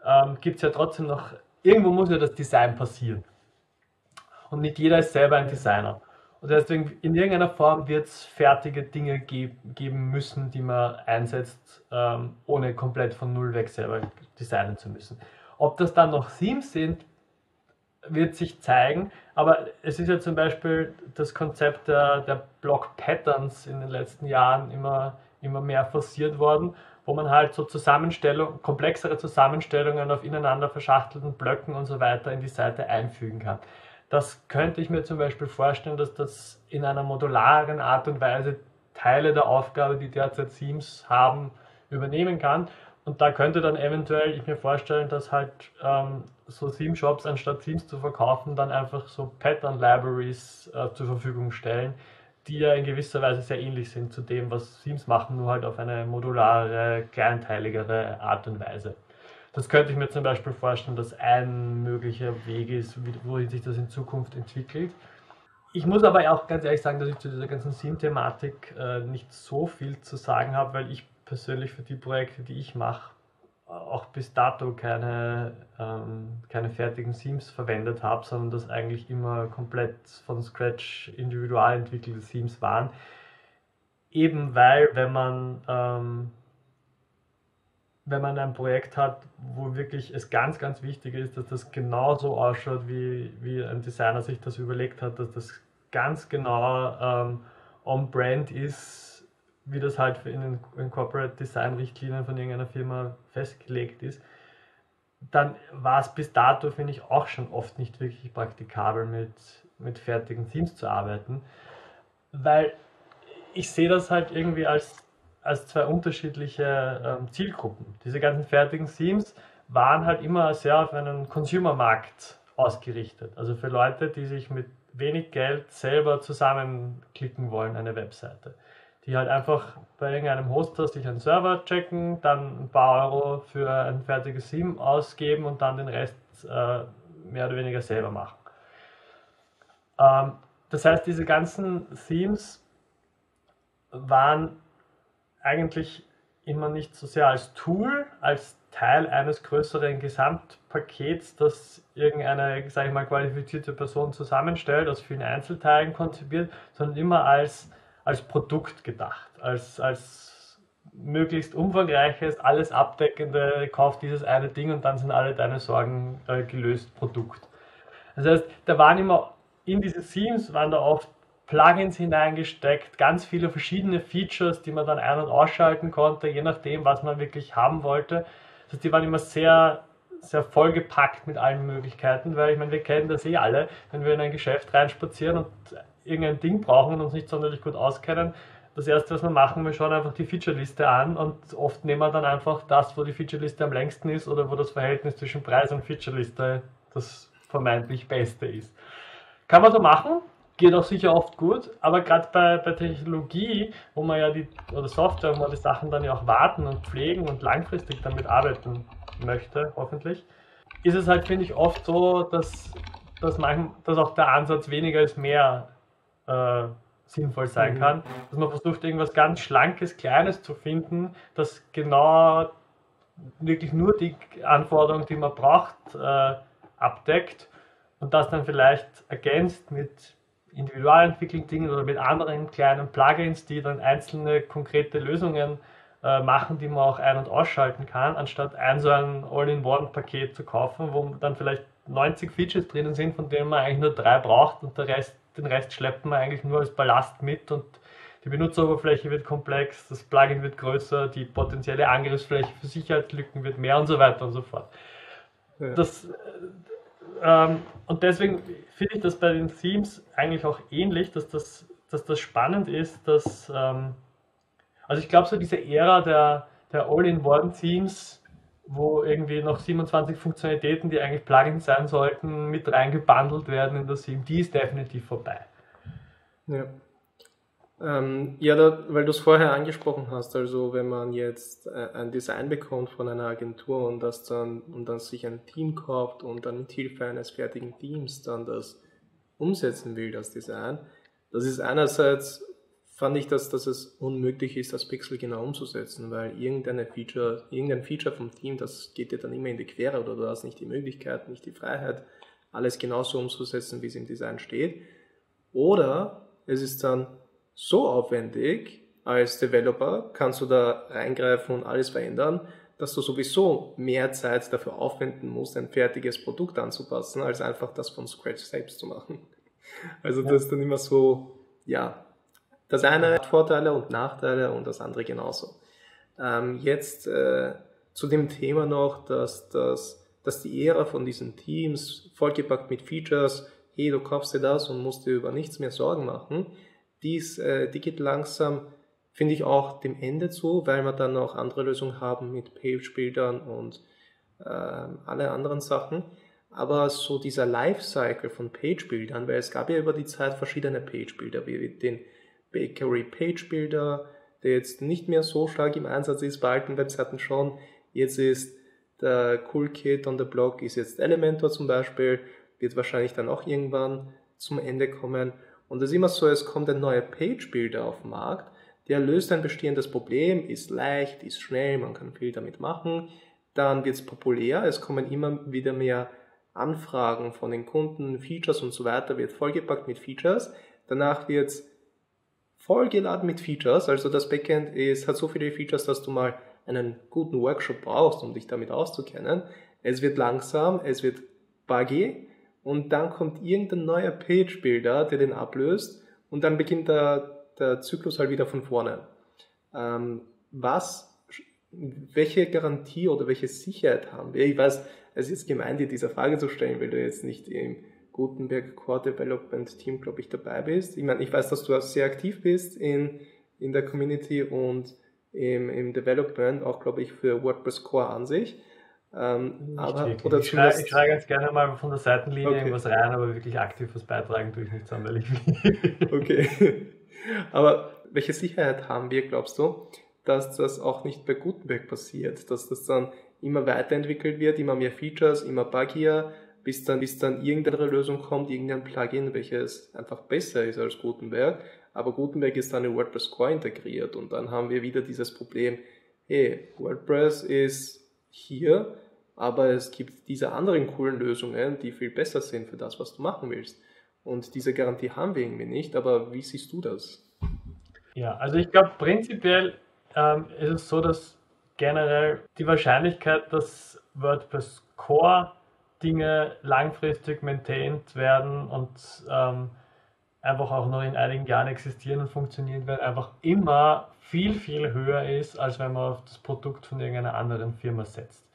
ähm, gibt es ja trotzdem noch, irgendwo muss ja das Design passieren. Und nicht jeder ist selber ein Designer. Und deswegen, in irgendeiner Form wird es fertige Dinge ge geben müssen, die man einsetzt, ähm, ohne komplett von Null weg selber designen zu müssen. Ob das dann noch Themes sind, wird sich zeigen. Aber es ist ja zum Beispiel das Konzept der, der Block Patterns in den letzten Jahren immer, immer mehr forciert worden. wo man halt so Zusammenstellung, komplexere Zusammenstellungen auf ineinander verschachtelten Blöcken und so weiter in die Seite einfügen kann. Das könnte ich mir zum Beispiel vorstellen, dass das in einer modularen Art und Weise Teile der Aufgabe, die derzeit Themes haben, übernehmen kann. Und da könnte dann eventuell ich mir vorstellen, dass halt ähm, so Theme-Shops anstatt Themes zu verkaufen, dann einfach so Pattern-Libraries äh, zur Verfügung stellen, die ja in gewisser Weise sehr ähnlich sind zu dem, was Themes machen, nur halt auf eine modulare, kleinteiligere Art und Weise. Das könnte ich mir zum Beispiel vorstellen, dass ein möglicher Weg ist, wohin sich das in Zukunft entwickelt. Ich muss aber auch ganz ehrlich sagen, dass ich zu dieser ganzen Theme-Thematik äh, nicht so viel zu sagen habe, weil ich persönlich für die Projekte, die ich mache, auch bis dato keine, ähm, keine fertigen Themes verwendet habe, sondern das eigentlich immer komplett von Scratch individual entwickelte Themes waren. Eben weil, wenn man, ähm, wenn man ein Projekt hat, wo wirklich es ganz, ganz wichtig ist, dass das genauso ausschaut, wie, wie ein Designer sich das überlegt hat, dass das ganz genau ähm, on-brand ist, wie das halt in den Corporate Design Richtlinien von irgendeiner Firma festgelegt ist, dann war es bis dato, finde ich, auch schon oft nicht wirklich praktikabel, mit, mit fertigen Themes zu arbeiten, weil ich sehe das halt irgendwie als, als zwei unterschiedliche ähm, Zielgruppen. Diese ganzen fertigen Themes waren halt immer sehr auf einen Consumer-Markt ausgerichtet. Also für Leute, die sich mit wenig Geld selber zusammenklicken wollen, eine Webseite die halt einfach bei irgendeinem Hoster sich einen Server checken, dann ein paar Euro für ein fertiges Theme ausgeben und dann den Rest äh, mehr oder weniger selber machen. Ähm, das heißt, diese ganzen Themes waren eigentlich immer nicht so sehr als Tool, als Teil eines größeren Gesamtpakets, das irgendeine, sage ich mal, qualifizierte Person zusammenstellt, aus vielen Einzelteilen konzipiert, sondern immer als als Produkt gedacht, als, als möglichst umfangreiches, alles abdeckende, kauf dieses eine Ding und dann sind alle deine Sorgen äh, gelöst Produkt. Das heißt, da waren immer in diese Themes waren da oft Plugins hineingesteckt, ganz viele verschiedene Features, die man dann ein- und ausschalten konnte, je nachdem, was man wirklich haben wollte. Das heißt, die waren immer sehr, sehr vollgepackt mit allen Möglichkeiten, weil ich meine, wir kennen das eh alle, wenn wir in ein Geschäft reinspazieren und irgendein Ding brauchen und uns nicht sonderlich gut auskennen, das erste, was wir machen, wir schauen einfach die Featureliste an und oft nehmen wir dann einfach das, wo die Featureliste am längsten ist oder wo das Verhältnis zwischen Preis und Featureliste das vermeintlich Beste ist. Kann man so machen, geht auch sicher oft gut, aber gerade bei, bei Technologie, wo man ja die, oder Software, wo man die Sachen dann ja auch warten und pflegen und langfristig damit arbeiten möchte, hoffentlich, ist es halt, finde ich, oft so, dass, dass, manchmal, dass auch der Ansatz weniger ist mehr äh, sinnvoll sein mhm. kann. Dass man versucht, irgendwas ganz Schlankes, Kleines zu finden, das genau wirklich nur die Anforderungen, die man braucht, äh, abdeckt und das dann vielleicht ergänzt mit individual entwickelten Dingen oder mit anderen kleinen Plugins, die dann einzelne konkrete Lösungen äh, machen, die man auch ein- und ausschalten kann, anstatt ein so ein All-in-One-Paket zu kaufen, wo dann vielleicht 90 Features drinnen sind, von denen man eigentlich nur drei braucht und der Rest den Rest schleppt man eigentlich nur als Ballast mit und die Benutzeroberfläche wird komplex, das Plugin wird größer, die potenzielle Angriffsfläche für Sicherheitslücken wird mehr und so weiter und so fort. Ja. Das, äh, ähm, und deswegen finde ich das bei den Themes eigentlich auch ähnlich, dass das, dass das spannend ist, dass, ähm, also ich glaube so diese Ära der, der All-in-One-Themes, wo irgendwie noch 27 Funktionalitäten, die eigentlich Plugins sein sollten, mit reingebundelt werden in das Theme, die ist definitiv vorbei. Ja. Ähm, ja, da, weil du es vorher angesprochen hast, also wenn man jetzt äh, ein Design bekommt von einer Agentur und das dann und dann sich ein Team kauft und dann mit Hilfe eines fertigen Teams dann das umsetzen will, das Design, das ist einerseits fand ich, dass, dass es unmöglich ist, das Pixel genau umzusetzen, weil irgendeine Feature, irgendein Feature vom Team, das geht dir dann immer in die Quere oder du hast nicht die Möglichkeit, nicht die Freiheit, alles genauso umzusetzen, wie es im Design steht. Oder es ist dann so aufwendig, als Developer kannst du da reingreifen und alles verändern, dass du sowieso mehr Zeit dafür aufwenden musst, ein fertiges Produkt anzupassen, als einfach das von Scratch selbst zu machen. Also das ist dann immer so, ja, das eine hat Vorteile und Nachteile und das andere genauso. Ähm, jetzt äh, zu dem Thema noch, dass, dass, dass die Ära von diesen Teams, vollgepackt mit Features, hey, du kaufst dir das und musst dir über nichts mehr Sorgen machen, dies, äh, die geht langsam, finde ich, auch dem Ende zu, weil wir dann noch andere Lösungen haben mit Page-Bildern und äh, alle anderen Sachen. Aber so dieser Lifecycle von Page-Bildern, weil es gab ja über die Zeit verschiedene Page-Bilder, wie den Bakery Page-Bilder, der jetzt nicht mehr so stark im Einsatz ist, bei alten Webseiten schon. Jetzt ist der Cool Kid on the Blog ist jetzt Elementor zum Beispiel, wird wahrscheinlich dann auch irgendwann zum Ende kommen. Und es ist immer so, es kommt ein neuer Page-Builder auf den Markt, der löst ein bestehendes Problem, ist leicht, ist schnell, man kann viel damit machen. Dann wird es populär, es kommen immer wieder mehr Anfragen von den Kunden, Features und so weiter, wird vollgepackt mit Features. Danach wird es vollgeladen mit Features, also das Backend ist, hat so viele Features, dass du mal einen guten Workshop brauchst, um dich damit auszukennen. Es wird langsam, es wird buggy und dann kommt irgendein neuer Page-Builder, der den ablöst und dann beginnt der, der Zyklus halt wieder von vorne. Ähm, was, welche Garantie oder welche Sicherheit haben wir? Ich weiß, es ist gemein, dir diese Frage zu stellen, weil du jetzt nicht im Gutenberg Core Development Team, glaube ich, dabei bist. Ich meine, ich weiß, dass du sehr aktiv bist in, in der Community und im, im Development, auch, glaube ich, für WordPress Core an sich. Ähm, aber, ich, schreibe, ich schreibe ganz gerne mal von der Seitenlinie okay. irgendwas rein, aber wirklich aktiv was beitragen tue ich nicht sonderlich [laughs] [laughs] okay. Aber welche Sicherheit haben wir, glaubst du, dass das auch nicht bei Gutenberg passiert, dass das dann immer weiterentwickelt wird, immer mehr Features, immer buggier, bis dann, bis dann irgendeine Lösung kommt, irgendein Plugin, welches einfach besser ist als Gutenberg. Aber Gutenberg ist dann in WordPress Core integriert und dann haben wir wieder dieses Problem, hey, WordPress ist hier, aber es gibt diese anderen coolen Lösungen, die viel besser sind für das, was du machen willst. Und diese Garantie haben wir irgendwie nicht, aber wie siehst du das? Ja, also ich glaube prinzipiell ähm, ist es so, dass generell die Wahrscheinlichkeit, dass WordPress Core Dinge langfristig maintained werden und ähm, einfach auch noch in einigen Jahren existieren und funktionieren werden, einfach immer viel, viel höher ist, als wenn man auf das Produkt von irgendeiner anderen Firma setzt.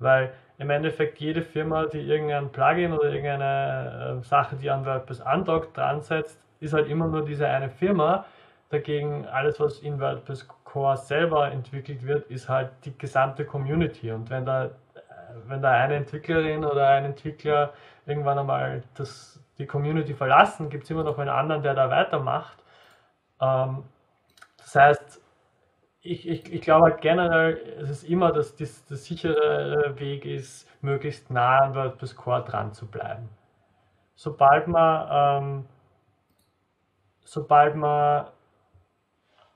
Weil im Endeffekt jede Firma, die irgendein Plugin oder irgendeine äh, Sache, die an WordPress andockt, dran setzt, ist halt immer nur diese eine Firma. Dagegen alles, was in WordPress Core selber entwickelt wird, ist halt die gesamte Community. Und wenn da, wenn da eine Entwicklerin oder ein Entwickler irgendwann einmal das, die Community verlassen, gibt es immer noch einen anderen, der da weitermacht. Ähm, das heißt, ich, ich, ich glaube halt generell, es ist immer, dass das, der sichere Weg ist, möglichst nah an WordPress Core dran zu bleiben. Sobald man, ähm, sobald man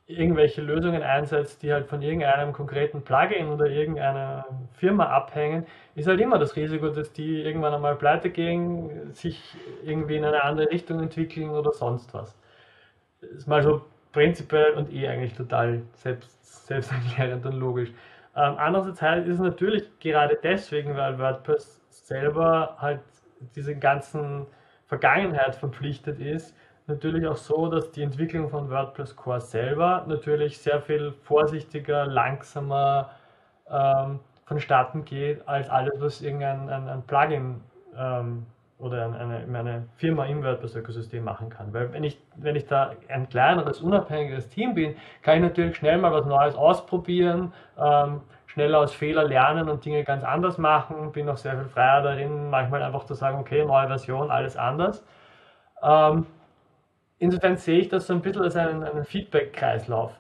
irgendwelche Lösungen einsetzt, die halt von irgendeinem konkreten Plugin oder irgendeiner Firma abhängen, ist halt immer das Risiko, dass die irgendwann einmal pleite gehen, sich irgendwie in eine andere Richtung entwickeln oder sonst was. Ist mal so prinzipiell und eh eigentlich total selbst, selbsterklärend und logisch. Ähm, andererseits ist es natürlich gerade deswegen, weil WordPress selber halt diese ganzen Vergangenheit verpflichtet ist, natürlich auch so, dass die Entwicklung von WordPress Core selber natürlich sehr viel vorsichtiger, langsamer ähm, vonstatten geht, als alles, was irgendein ein, ein Plugin ähm, oder eine, eine Firma im WordPress-Ökosystem machen kann. Weil wenn ich, wenn ich da ein kleineres, unabhängiges Team bin, kann ich natürlich schnell mal was Neues ausprobieren, ähm, schneller aus Fehler lernen und Dinge ganz anders machen, bin auch sehr viel freier darin, manchmal einfach zu sagen, okay, neue Version, alles anders. Ähm, insofern sehe ich das so ein bisschen als einen, einen Feedback-Kreislauf.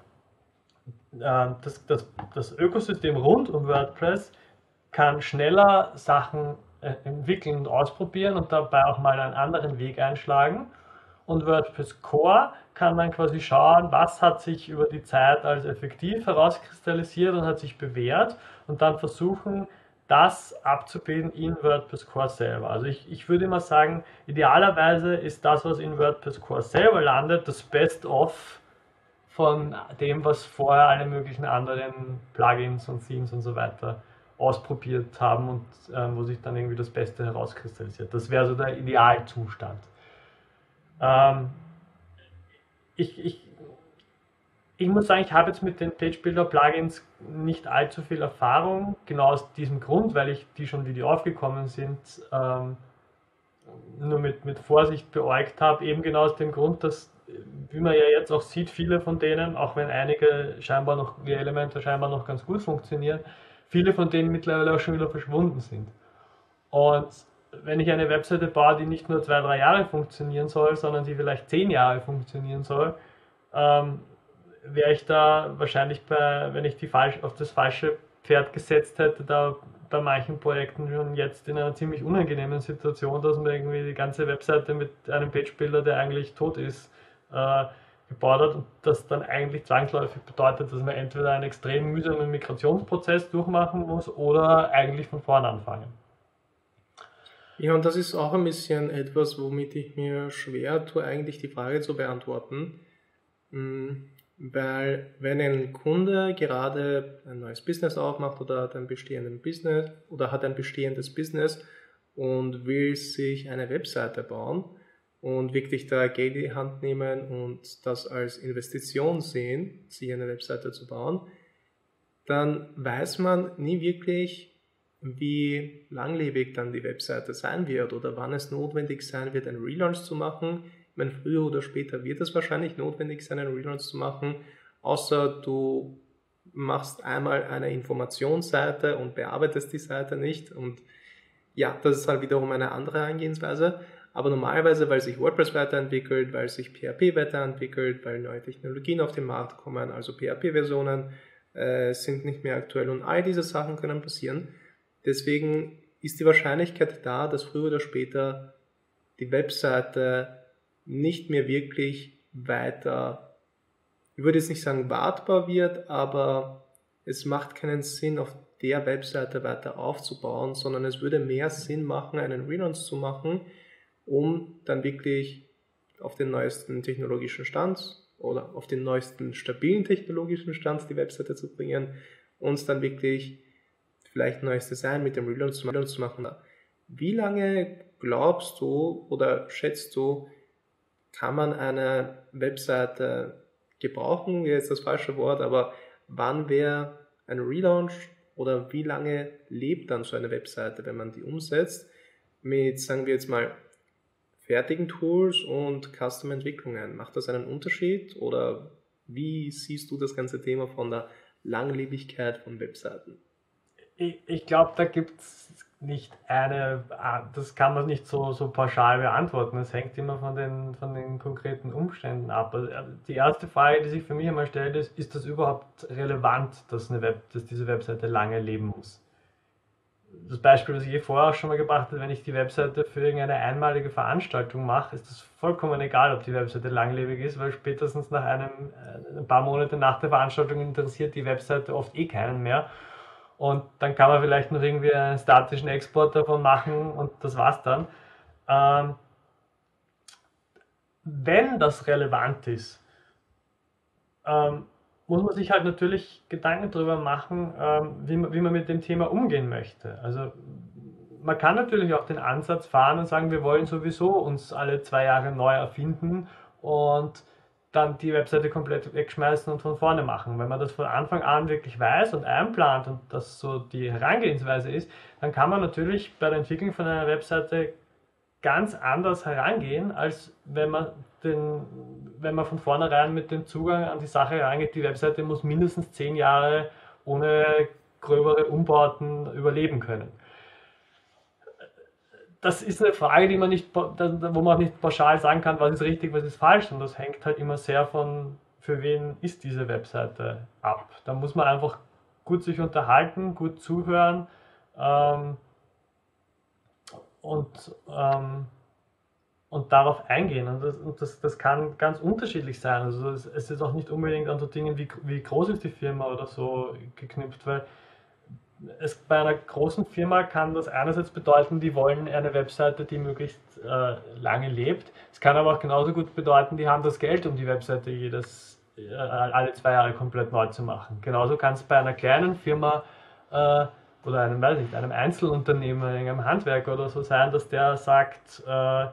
Ähm, das, das, das Ökosystem rund um WordPress kann schneller Sachen äh, entwickeln und ausprobieren und dabei auch mal einen anderen Weg einschlagen. Und WordPress Core kann man quasi schauen, was hat sich über die Zeit als effektiv herauskristallisiert und hat sich bewährt und dann versuchen, das abzubilden in WordPress Core selber. Also ich, ich würde immer sagen, idealerweise ist das, was in WordPress Core selber landet, das Best-of von dem, was vorher alle möglichen anderen Plugins und Themes und so weiter ausprobiert haben und ähm, wo sich dann irgendwie das Beste herauskristallisiert. Das wäre so der Idealzustand. Ähm, ich, ich, ich muss sagen, ich habe jetzt mit den Page Builder Plugins nicht allzu viel Erfahrung, genau aus diesem Grund, weil ich die schon, wie die aufgekommen sind, ähm, nur mit, mit Vorsicht beäugt habe, eben genau aus dem Grund, dass, wie man ja jetzt auch sieht, viele von denen, auch wenn einige scheinbar noch, wie Elemente scheinbar noch ganz gut funktionieren, viele von denen mittlerweile auch schon wieder verschwunden sind. Und wenn ich eine Webseite baue, die nicht nur zwei, drei Jahre funktionieren soll, sondern die vielleicht zehn Jahre funktionieren soll, ähm, wäre ich da wahrscheinlich bei, wenn ich die falsch, auf das falsche Pferd gesetzt hätte, da bei manchen Projekten schon jetzt in einer ziemlich unangenehmen Situation, dass man irgendwie die ganze Webseite mit einem Page-Builder, der eigentlich tot ist, äh, gebaut hat und das dann eigentlich zwangsläufig bedeutet, dass man entweder einen extrem mühsamen Migrationsprozess durchmachen muss oder eigentlich von vorn anfangen. Ja, und das ist auch ein bisschen etwas, womit ich mir schwer tue, eigentlich die Frage zu beantworten. Weil wenn ein Kunde gerade ein neues Business aufmacht oder hat ein bestehendes Business oder hat ein bestehendes Business und will sich eine Webseite bauen und wirklich da Geld in die Hand nehmen und das als Investition sehen, sich eine Webseite zu bauen, dann weiß man nie wirklich, wie langlebig dann die Webseite sein wird oder wann es notwendig sein wird, einen Relaunch zu machen meine, früher oder später wird es wahrscheinlich notwendig sein, einen Relaunch zu machen, außer du machst einmal eine Informationsseite und bearbeitest die Seite nicht. Und ja, das ist halt wiederum eine andere Eingehensweise. Aber normalerweise, weil sich WordPress weiterentwickelt, weil sich PHP weiterentwickelt, weil neue Technologien auf den Markt kommen, also PHP-Versionen äh, sind nicht mehr aktuell und all diese Sachen können passieren. Deswegen ist die Wahrscheinlichkeit da, dass früher oder später die Webseite nicht mehr wirklich weiter, ich würde jetzt nicht sagen wartbar wird, aber es macht keinen Sinn, auf der Webseite weiter aufzubauen, sondern es würde mehr Sinn machen, einen Relaunch zu machen, um dann wirklich auf den neuesten technologischen Stand oder auf den neuesten stabilen technologischen Stand die Webseite zu bringen und dann wirklich vielleicht ein neues Design mit dem Relaunch zu machen. Wie lange glaubst du oder schätzt du, kann man eine Webseite gebrauchen, wäre jetzt das falsche Wort, aber wann wäre ein Relaunch oder wie lange lebt dann so eine Webseite, wenn man die umsetzt mit, sagen wir jetzt mal, fertigen Tools und Custom-Entwicklungen? Macht das einen Unterschied oder wie siehst du das ganze Thema von der Langlebigkeit von Webseiten? Ich, ich glaube, da gibt es nicht eine, ah, das kann man nicht so, so pauschal beantworten. Das hängt immer von den, von den konkreten Umständen ab. Also, äh, die erste Frage, die sich für mich einmal stellt, ist, ist das überhaupt relevant, dass, eine Web, dass diese Webseite lange leben muss? Das Beispiel, was ich eh vorher auch schon mal gebracht habe, wenn ich die Webseite für irgendeine einmalige Veranstaltung mache, ist das vollkommen egal, ob die Webseite langlebig ist, weil spätestens nach einem, äh, ein paar Monate nach der Veranstaltung interessiert die Webseite oft eh keinen mehr und dann kann man vielleicht noch irgendwie einen statischen Export davon machen und das war's dann. Ähm, wenn das relevant ist, ähm, muss man sich halt natürlich Gedanken darüber machen, ähm, wie, man, wie man mit dem Thema umgehen möchte. Also man kann natürlich auch den Ansatz fahren und sagen, wir wollen sowieso uns alle zwei Jahre neu erfinden und dann die Webseite komplett wegschmeißen und von vorne machen. Wenn man das von Anfang an wirklich weiß und einplant und das so die Herangehensweise ist, dann kann man natürlich bei der Entwicklung von einer Webseite ganz anders herangehen, als wenn man, den, wenn man von vornherein mit dem Zugang an die Sache herangeht. Die Webseite muss mindestens zehn Jahre ohne gröbere Umbauten überleben können das ist eine Frage, die man nicht, wo man nicht pauschal sagen kann, was ist richtig, was ist falsch. Und das hängt halt immer sehr von, für wen ist diese Webseite ab. Da muss man einfach gut sich unterhalten, gut zuhören ähm, und, ähm, und darauf eingehen. Und, das, und das, das, kann ganz unterschiedlich sein. Also es, ist auch nicht unbedingt an so Dingen wie, wie groß ist die Firma oder so geknüpft, weil es, bei einer großen Firma kann das einerseits bedeuten, die wollen eine Webseite, die möglichst äh, lange lebt. Es kann aber auch genauso gut bedeuten, die haben das Geld, um die Webseite jedes, äh, alle zwei Jahre komplett neu zu machen. Genauso kann es bei einer kleinen Firma äh, oder einem, weiß nicht, einem Einzelunternehmer, einem Handwerker oder so sein, dass der sagt, äh,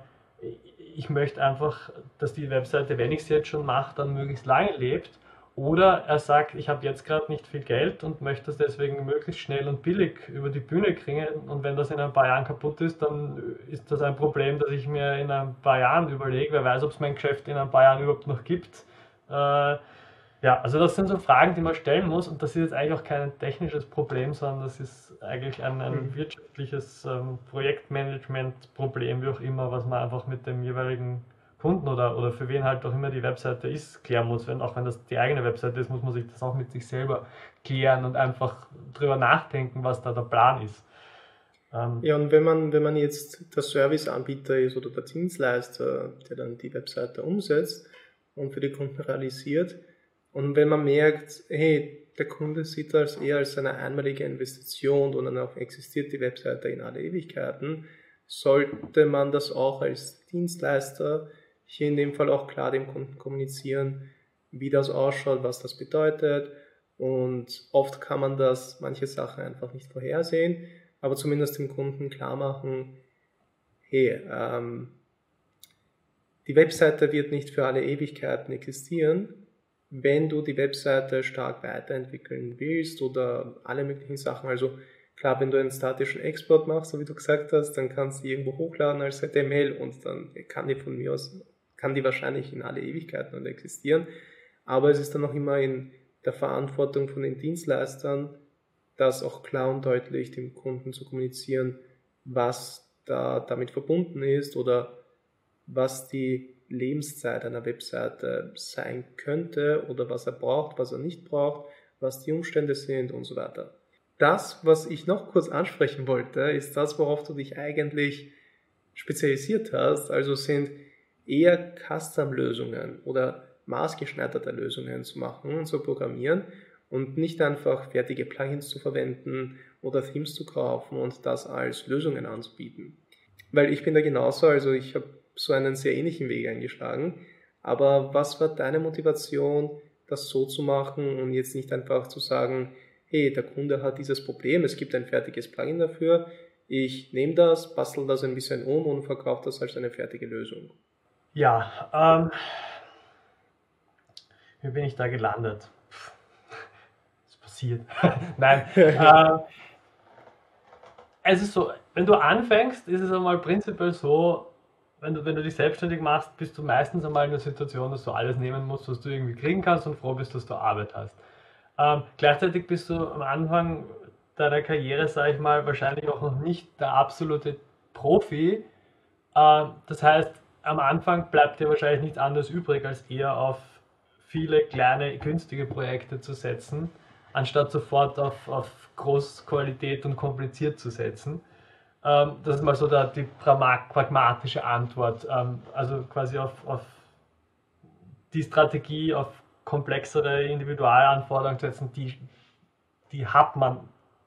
ich möchte einfach, dass die Webseite, wenn ich sie jetzt schon mache, dann möglichst lange lebt Oder er sagt, ich habe jetzt gerade nicht viel Geld und möchte es deswegen möglichst schnell und billig über die Bühne kriegen. Und wenn das in ein paar Jahren kaputt ist, dann ist das ein Problem, das ich mir in ein paar Jahren überlege. Wer weiß, ob es mein Geschäft in ein paar Jahren überhaupt noch gibt. Äh, ja, also das sind so Fragen, die man stellen muss und das ist jetzt eigentlich auch kein technisches Problem, sondern das ist eigentlich ein, ein mhm. wirtschaftliches ähm, Projektmanagement-Problem, wie auch immer, was man einfach mit dem jeweiligen Kunden oder, oder für wen halt auch immer die Webseite ist, klären muss. Wenn, auch wenn das die eigene Webseite ist, muss man sich das auch mit sich selber klären und einfach drüber nachdenken, was da der Plan ist. Ähm, ja, und wenn man, wenn man jetzt der Serviceanbieter ist oder der Dienstleister, der dann die Webseite umsetzt und für die Kunden realisiert, und wenn man merkt, hey, der Kunde sieht das eher als eine einmalige Investition und auch existiert die Webseite in alle Ewigkeiten, sollte man das auch als Dienstleister hier in dem Fall auch klar dem Kunden kommunizieren, wie das ausschaut, was das bedeutet. Und oft kann man das, manche Sachen einfach nicht vorhersehen, aber zumindest dem Kunden klar machen, hey, ähm, die Webseite wird nicht für alle Ewigkeiten existieren. Wenn du die Webseite stark weiterentwickeln willst oder alle möglichen Sachen, also klar, wenn du einen statischen Export machst, so wie du gesagt hast, dann kannst du irgendwo hochladen als HTML und dann kann die von mir aus kann die wahrscheinlich in alle Ewigkeiten und existieren, aber es ist dann auch immer in der Verantwortung von den Dienstleistern, das auch klar und deutlich dem Kunden zu kommunizieren, was da damit verbunden ist oder was die Lebenszeit einer Webseite sein könnte oder was er braucht, was er nicht braucht, was die Umstände sind und so weiter. Das, was ich noch kurz ansprechen wollte, ist das, worauf du dich eigentlich spezialisiert hast. Also sind eher Custom-Lösungen oder maßgeschneiderte Lösungen zu machen und zu programmieren und nicht einfach fertige Plugins zu verwenden oder Themes zu kaufen und das als Lösungen anzubieten. Weil ich bin da genauso, also ich habe so einen sehr ähnlichen Weg eingeschlagen. Aber was war deine Motivation, das so zu machen und jetzt nicht einfach zu sagen, hey, der Kunde hat dieses Problem, es gibt ein fertiges Plugin dafür, ich nehme das, bastel das ein bisschen um und verkaufe das als eine fertige Lösung? Ja, ähm, wie bin ich da gelandet? Was passiert? [laughs] Nein. äh, es ist so, wenn du anfängst, ist es einmal prinzipiell so, wenn du, wenn du dich selbstständig machst, bist du meistens einmal in der Situation, dass du alles nehmen musst, was du irgendwie kriegen kannst und froh bist, dass du Arbeit hast. Ähm, gleichzeitig bist du am Anfang deiner Karriere, sage ich mal, wahrscheinlich auch noch nicht der absolute Profi. Ähm, das heißt, am Anfang bleibt dir wahrscheinlich nichts anderes übrig, als eher auf viele kleine, günstige Projekte zu setzen, anstatt sofort auf, auf Großqualität und kompliziert zu setzen. Ähm, das ist mal so der, die pragmatische Antwort. Ähm, also quasi auf, auf die Strategie, auf komplexere Individualanforderungen zu setzen, die, die hat man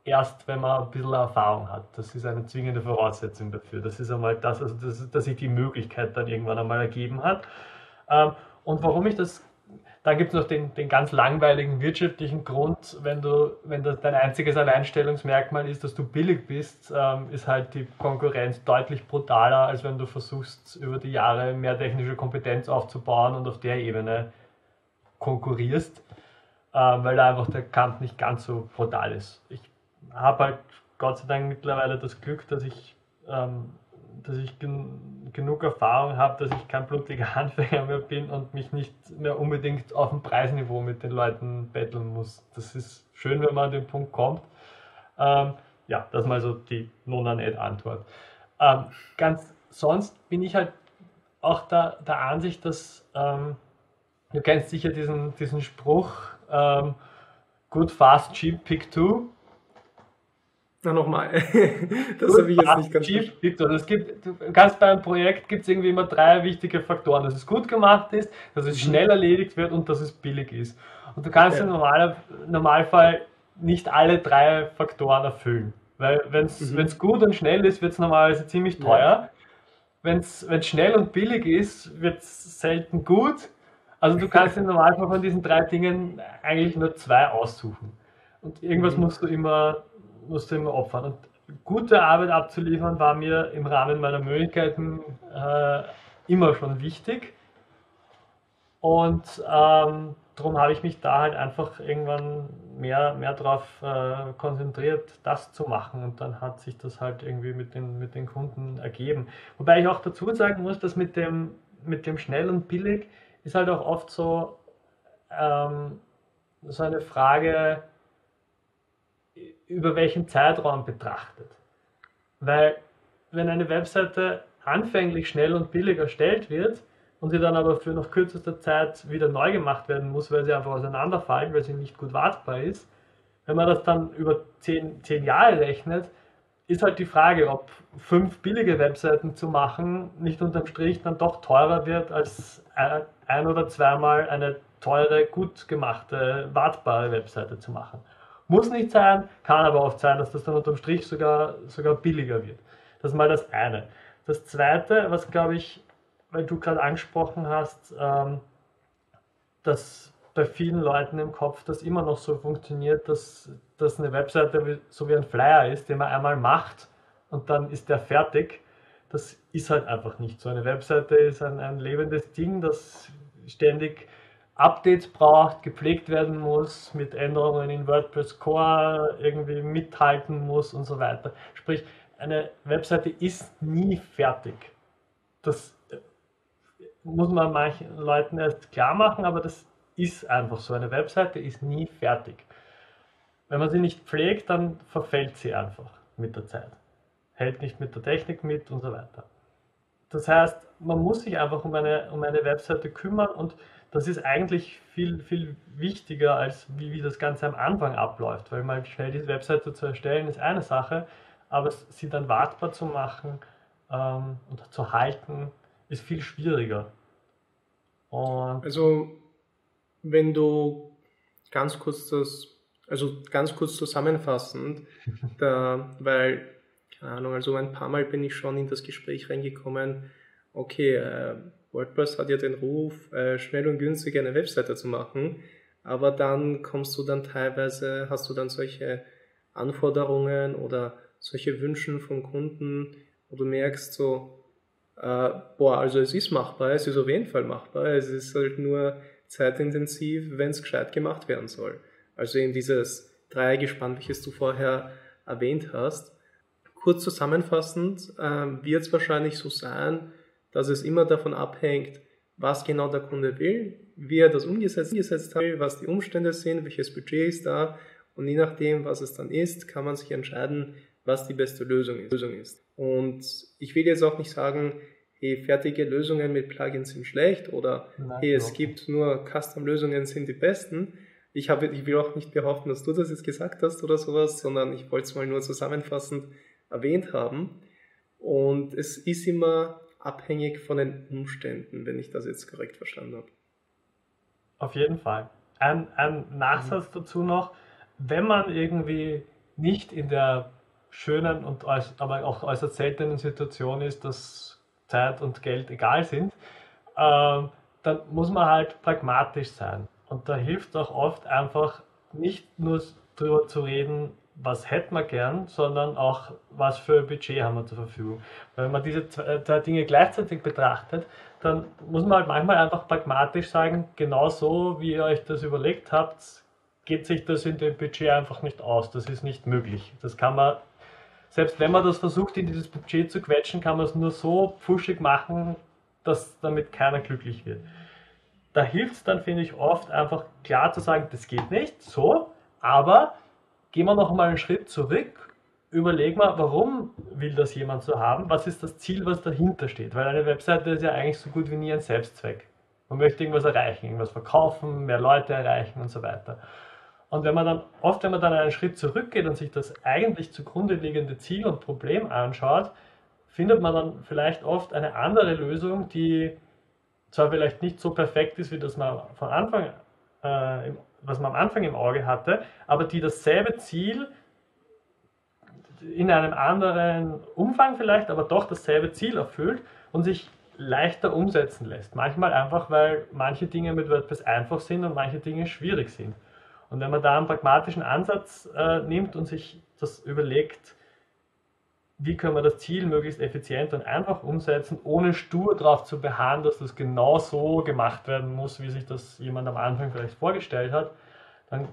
erst, wenn man ein bisschen Erfahrung hat. Das ist eine zwingende Voraussetzung dafür. Das ist einmal das, also das, dass sich die Möglichkeit dann irgendwann einmal ergeben hat. Ähm, und warum ich das, dann gibt es noch den, den ganz langweiligen wirtschaftlichen Grund, wenn du, wenn das dein einziges Alleinstellungsmerkmal ist, dass du billig bist, ähm, ist halt die Konkurrenz deutlich brutaler, als wenn du versuchst, über die Jahre mehr technische Kompetenz aufzubauen und auf der Ebene konkurrierst, ähm, weil da einfach der Kampf nicht ganz so brutal ist. Ich habe halt Gott sei Dank mittlerweile das Glück, dass ich, ähm, dass ich gen genug Erfahrung habe, dass ich kein blutiger [laughs] Anfänger mehr bin und mich nicht mehr unbedingt auf dem Preisniveau mit den Leuten betteln muss. Das ist schön, wenn man an den Punkt kommt. Ähm, ja, das ist mal so die Nona-Net-Antwort. Ähm, ganz sonst bin ich halt auch der, der Ansicht, dass ähm, du kennst sicher diesen, diesen Spruch, ähm, good, fast, cheap, pick two. Na nochmal. [laughs] das habe ich jetzt nicht ganz Chief Victor. Es gibt, du kannst bei einem Projekt gibt es irgendwie immer drei wichtige Faktoren, dass es gut gemacht ist, dass es mhm. schnell erledigt wird und dass es billig ist. Und du kannst ja. im Normal, Normalfall nicht alle drei Faktoren erfüllen. Weil wenn es mhm. gut und schnell ist, wird es normalerweise ziemlich teuer. Ja. Wenn es schnell und billig ist, wird es selten gut. Also du kannst im [laughs] Normalfall von diesen drei Dingen eigentlich nur zwei aussuchen. Und irgendwas mhm. musst du immer musste immer opfern. Und gute Arbeit abzuliefern war mir im Rahmen meiner Möglichkeiten äh, immer schon wichtig. Und ähm, darum habe ich mich da halt einfach irgendwann mehr, mehr darauf äh, konzentriert, das zu machen. Und dann hat sich das halt irgendwie mit den, mit den Kunden ergeben. Wobei ich auch dazu sagen muss, dass mit dem, mit dem schnell und billig ist halt auch oft so, ähm, so eine Frage, über welchen Zeitraum betrachtet. Weil wenn eine Webseite anfänglich schnell und billig erstellt wird und sie dann aber für noch kürzester Zeit wieder neu gemacht werden muss, weil sie einfach auseinanderfallen, weil sie nicht gut wartbar ist, wenn man das dann über zehn, zehn Jahre rechnet, ist halt die Frage, ob fünf billige Webseiten zu machen nicht unterm Strich dann doch teurer wird, als ein oder zweimal eine teure, gut gemachte, wartbare Webseite zu machen. Muss nicht sein, kann aber oft sein, dass das dann unterm Strich sogar, sogar billiger wird. Das ist mal das eine. Das zweite, was glaube ich, weil du gerade angesprochen hast, ähm, dass bei vielen Leuten im Kopf das immer noch so funktioniert, dass, dass eine Webseite so wie ein Flyer ist, den man einmal macht und dann ist der fertig. Das ist halt einfach nicht so. Eine Webseite ist ein, ein lebendes Ding, das ständig Updates braucht, gepflegt werden muss, mit Änderungen in WordPress Core irgendwie mithalten muss und so weiter. Sprich, eine Webseite ist nie fertig. Das äh, muss man manchen Leuten erst klar machen, aber das ist einfach so. Eine Webseite ist nie fertig. Wenn man sie nicht pflegt, dann verfällt sie einfach mit der Zeit. Hält nicht mit der Technik mit und so weiter. Das heißt, man muss sich einfach um eine, um eine Webseite kümmern und das ist eigentlich viel, viel wichtiger, als wie, wie das Ganze am Anfang abläuft, weil mal schnell diese Webseite zu erstellen ist eine Sache, aber sie dann wartbar zu machen ähm, und zu halten, ist viel schwieriger. Und also, wenn du ganz kurz das, also ganz kurz zusammenfassend, [laughs] da, weil, keine Ahnung, also ein paar Mal bin ich schon in das Gespräch reingekommen, okay, äh, WordPress hat ja den Ruf, äh, schnell und günstig eine Webseite zu machen, aber dann kommst du dann teilweise, hast du dann solche Anforderungen oder solche Wünschen von Kunden, wo du merkst so, äh, boah, also es ist machbar, es ist auf jeden Fall machbar, es ist halt nur zeitintensiv, wenn es gescheit gemacht werden soll. Also eben dieses Dreiergespann, welches du vorher erwähnt hast. Kurz zusammenfassend äh, wird es wahrscheinlich so sein, dass es immer davon abhängt, was genau der Kunde will, wie er das umgesetzt, umgesetzt hat, was die Umstände sind, welches Budget ist da und je nachdem, was es dann ist, kann man sich entscheiden, was die beste Lösung ist. Und ich will jetzt auch nicht sagen, hey, fertige Lösungen mit Plugins sind schlecht oder Nein, hey, es gibt nur Custom-Lösungen sind die besten. Ich, habe, ich will auch nicht behaupten, dass du das jetzt gesagt hast oder sowas, sondern ich wollte es mal nur zusammenfassend erwähnt haben. Und es ist immer abhängig von den Umständen, wenn ich das jetzt korrekt verstanden habe. Auf jeden Fall. Ein, ein Nachsatz mhm. dazu noch, wenn man irgendwie nicht in der schönen und aber auch äußerst seltenen Situation ist, dass Zeit und Geld egal sind, äh, dann muss man halt pragmatisch sein. Und da hilft auch oft einfach nicht nur darüber zu reden, was hätten wir gern, sondern auch, was für ein Budget haben wir zur Verfügung. Wenn man diese zwei äh, Dinge gleichzeitig betrachtet, dann muss man halt manchmal einfach pragmatisch sagen, genau so, wie ihr euch das überlegt habt, geht sich das in dem Budget einfach nicht aus. Das ist nicht möglich. Das kann man, selbst wenn man das versucht, in dieses Budget zu quetschen, kann man es nur so pfuschig machen, dass damit keiner glücklich wird. Da hilft es dann, finde ich, oft einfach klar zu sagen, das geht nicht, so, aber gehen wir noch mal einen Schritt zurück, überlegen wir, warum will das jemand so haben, was ist das Ziel, was dahinter steht, weil eine Webseite ist ja eigentlich so gut wie nie ein Selbstzweck. Man möchte irgendwas erreichen, irgendwas verkaufen, mehr Leute erreichen und so weiter. Und wenn man dann, oft wenn man dann einen Schritt zurückgeht und sich das eigentlich zugrunde liegende Ziel und Problem anschaut, findet man dann vielleicht oft eine andere Lösung, die zwar vielleicht nicht so perfekt ist, wie das man von Anfang äh, im was man am Anfang im Auge hatte, aber die dasselbe Ziel in einem anderen Umfang vielleicht, aber doch dasselbe Ziel erfüllt und sich leichter umsetzen lässt. Manchmal einfach, weil manche Dinge mit WordPress einfach sind und manche Dinge schwierig sind. Und wenn man da einen pragmatischen Ansatz äh, nimmt und sich das überlegt, wie können wir das Ziel möglichst effizient und einfach umsetzen, ohne stur darauf zu beharren, dass das genau so gemacht werden muss, wie sich das jemand am Anfang vielleicht vorgestellt hat, dann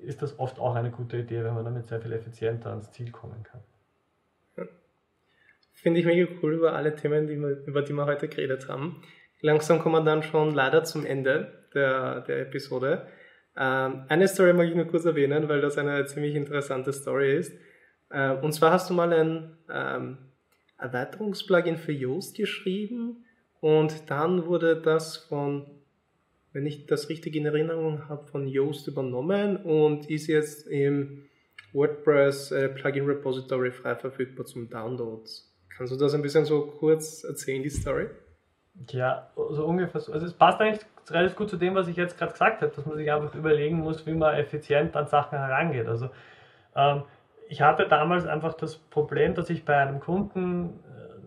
ist das oft auch eine gute Idee, wenn man damit sehr viel effizienter ans Ziel kommen kann. Finde ich mega cool über alle Themen, die wir, über die wir heute geredet haben. Langsam kommen wir dann schon leider zum Ende der, der Episode. Ähm, eine Story mag ich nur kurz erwähnen, weil das eine ziemlich interessante Story ist. Äh, und zwar hast du mal ein ähm, Erweiterungsplugin für Yoast geschrieben und dann wurde das von, wenn ich das richtig in Erinnerung habe, von Yoast übernommen und ist jetzt im WordPress äh, Plugin Repository frei verfügbar zum Download. Kannst du das ein bisschen so kurz erzählen, die Story? Ja, so ungefähr so. Also es passt eigentlich relativ gut zu dem, was ich jetzt gerade gesagt habe, dass man sich einfach überlegen muss, wie man effizient an Sachen herangeht. Also ähm, ich hatte damals einfach das Problem, dass ich bei einem Kunden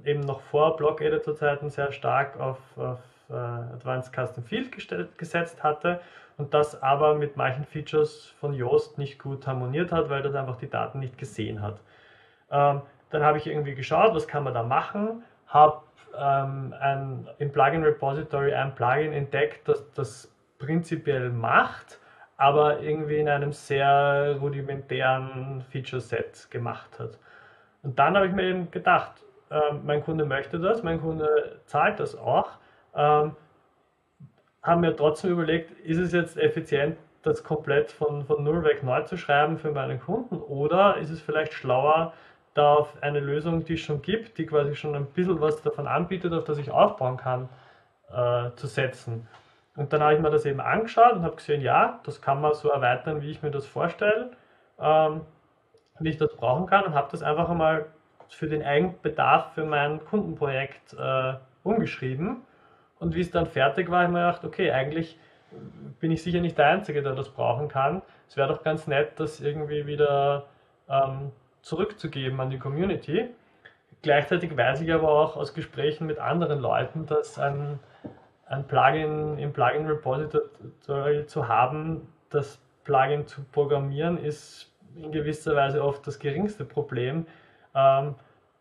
äh, eben noch vor Blog Editor Zeiten sehr stark auf, auf äh, Advanced Custom Field gestellt, gesetzt hatte und das aber mit manchen Features von Yoast nicht gut harmoniert hat, weil das einfach die Daten nicht gesehen hat. Ähm, dann habe ich irgendwie geschaut, was kann man da machen, habe ähm, im Plugin Repository ein Plugin entdeckt, das das prinzipiell macht, aber irgendwie in einem sehr rudimentären Feature-Set gemacht hat. Und dann habe ich mir eben gedacht, äh, mein Kunde möchte das, mein Kunde zahlt das auch. Ähm, haben mir trotzdem überlegt, ist es jetzt effizient, das komplett von, von Null weg neu zu schreiben für meinen Kunden oder ist es vielleicht schlauer, da auf eine Lösung, die es schon gibt, die quasi schon ein bisschen was davon anbietet, auf das ich aufbauen kann, äh, zu setzen. Und dann habe ich mir das eben angeschaut und habe gesehen, ja, das kann man so erweitern, wie ich mir das vorstelle, ähm, wie ich das brauchen kann und habe das einfach einmal für den Eigenbedarf für mein Kundenprojekt äh, umgeschrieben. Und wie es dann fertig war, habe ich mir gedacht, okay, eigentlich bin ich sicher nicht der Einzige, der das brauchen kann. Es wäre doch ganz nett, das irgendwie wieder ähm, zurückzugeben an die Community. Gleichzeitig weiß ich aber auch aus Gesprächen mit anderen Leuten, dass ein, ein Plugin im Plugin Repository zu haben, das Plugin zu programmieren, ist in gewisser Weise oft das geringste Problem, ähm,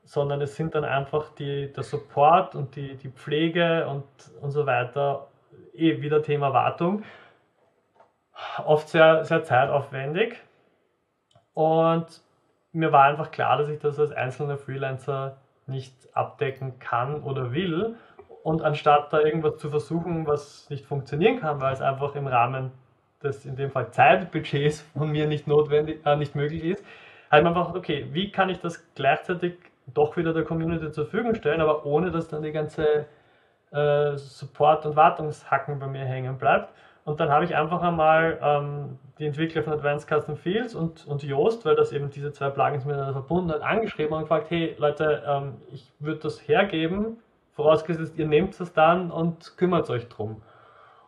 sondern es sind dann einfach die, der Support und die, die Pflege und, und so weiter, eh wieder Thema Wartung, oft sehr, sehr zeitaufwendig. Und mir war einfach klar, dass ich das als einzelner Freelancer nicht abdecken kann oder will. Und anstatt da irgendwas zu versuchen, was nicht funktionieren kann, weil es einfach im Rahmen des in dem Fall Zeitbudgets von mir nicht notwendig, äh, nicht möglich ist, habe ich mir einfach, okay, wie kann ich das gleichzeitig doch wieder der Community zur Verfügung stellen, aber ohne dass dann die ganze äh, Support- und Wartungshacken bei mir hängen bleibt. Und dann habe ich einfach einmal ähm, die Entwickler von Advanced Custom Fields und, und Yoast, weil das eben diese zwei Plugins miteinander verbunden hat, angeschrieben und gefragt, hey Leute, ähm, ich würde das hergeben, vorausgesetzt ihr nehmt es dann und kümmert euch drum.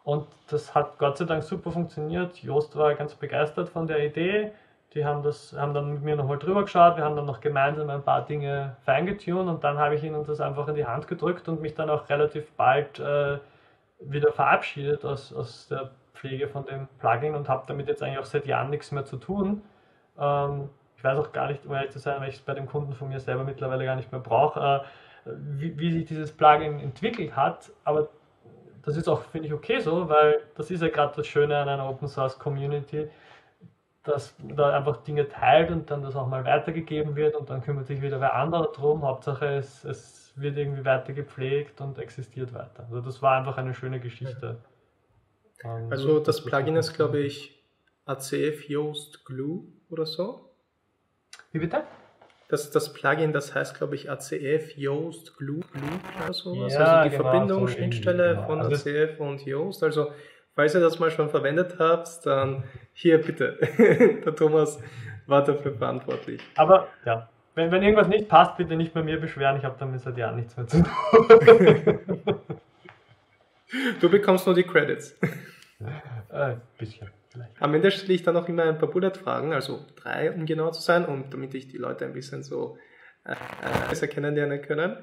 Und das hat Gott sei Dank super funktioniert. Yoast war ganz begeistert von der Idee. Die haben, das, haben dann mit mir nochmal drüber geschaut. Wir haben dann noch gemeinsam ein paar Dinge feingetuned und dann habe ich ihnen das einfach in die Hand gedrückt und mich dann auch relativ bald äh, wieder verabschiedet aus, aus der Pflege von dem Plugin und habe damit jetzt eigentlich auch seit Jahren nichts mehr zu tun. Ähm, ich weiß auch gar nicht, um ehrlich zu sein, weil ich es bei dem Kunden von mir selber mittlerweile gar nicht mehr brauche, äh, wie, wie, sich dieses Plugin entwickelt hat. Aber das ist auch, finde ich, okay so, weil das ist ja gerade das Schöne an einer Open Source Community, dass da einfach Dinge teilt und dann das auch mal weitergegeben wird und dann kümmert sich wieder wer anderer drum. Hauptsache es, es wird irgendwie weiter gepflegt und existiert weiter. Also das war einfach eine schöne Geschichte. Ähm, also das Plugin ist, glaube ich, ACF Yoast Glue oder so. Wie bitte? Das, das Plugin, das heißt, glaube ich, ACF Yoast Glue, Glue oder sowas. Ja, also die genau, Verbindung, so Schnittstelle genau. von Also ACF und Yoast. Also falls ihr das mal schon verwendet habt, dann hier bitte. [laughs] Der Thomas war dafür verantwortlich. Aber ja, wenn, wenn irgendwas nicht passt, bitte nicht bei mir beschweren. Ich habe damit seit Jahren nichts mehr zu tun. [laughs] Du bekommst nur die Credits. ein bisschen, vielleicht. Am Ende stelle ich dann noch immer ein paar Bullet-Fragen, also drei, um genau zu sein, und damit ich die Leute ein bisschen so äh, äh, besser kennenlernen können.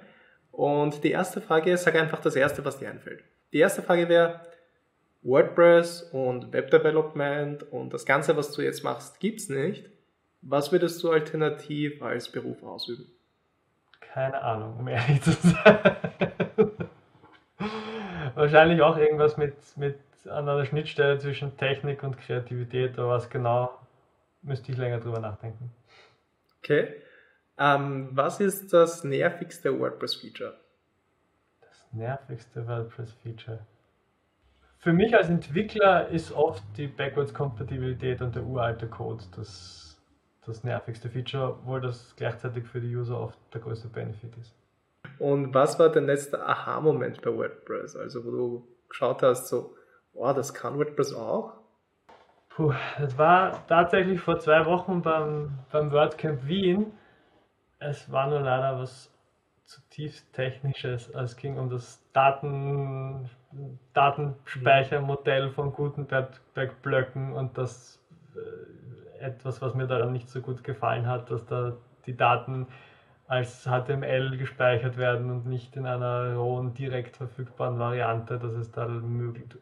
Und die erste Frage sag einfach das erste, was dir einfällt. Die erste Frage wäre, WordPress und Web-Development und das Ganze, was du jetzt machst, gibt's nicht. Was würdest du alternativ als Beruf ausüben? Keine Ahnung, um ehrlich zu sein. [laughs] Wahrscheinlich auch irgendwas mit, mit an einer Schnittstelle zwischen Technik und Kreativität, aber was genau, müsste ich länger drüber nachdenken. Okay. Ähm, was ist das nervigste WordPress-Feature? Das nervigste WordPress-Feature. Für mich als Entwickler ist oft die Backwards-Kompatibilität und der uralte Code das, das nervigste Feature, obwohl das gleichzeitig für die User oft der größte Benefit ist. Und was war dein letzter Aha-Moment bei WordPress? Also wo du geschaut hast, so, oh, das kann WordPress auch? Puh, das war tatsächlich vor zwei Wochen beim, beim WordCamp Wien. Es war nur leider was zutiefst Technisches. Es ging um das Daten, Datenspeichermodell von Gutenberg-Blöcken und das äh, etwas, was mir daran nicht so gut gefallen hat, dass da die Daten als HTML gespeichert werden und nicht in einer rohen, direkt verfügbaren Variante, dass es da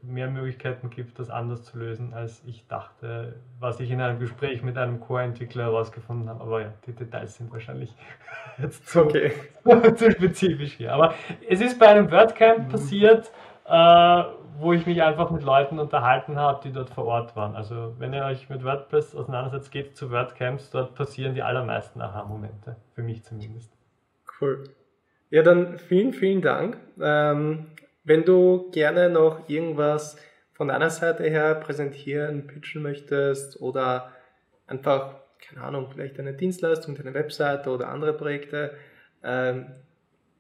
mehr Möglichkeiten gibt, das anders zu lösen, als ich dachte, was ich in einem Gespräch mit einem Core-Entwickler herausgefunden habe. Aber ja, die Details sind wahrscheinlich [laughs] jetzt zu, okay. [laughs] zu spezifisch hier. Aber es ist bei einem WordCamp mhm. passiert, äh, wo ich mich einfach mit Leuten unterhalten habe, die dort vor Ort waren. Also wenn ihr euch mit WordPress auseinandersetzt, geht zu WordCamps, dort passieren die allermeisten Aha-Momente, für mich zumindest. Cool. Ja, dann vielen, vielen Dank. Ähm, wenn du gerne noch irgendwas von deiner Seite her präsentieren, pitchen möchtest oder einfach, keine Ahnung, vielleicht eine Dienstleistung, deine Webseite oder andere Projekte, ähm,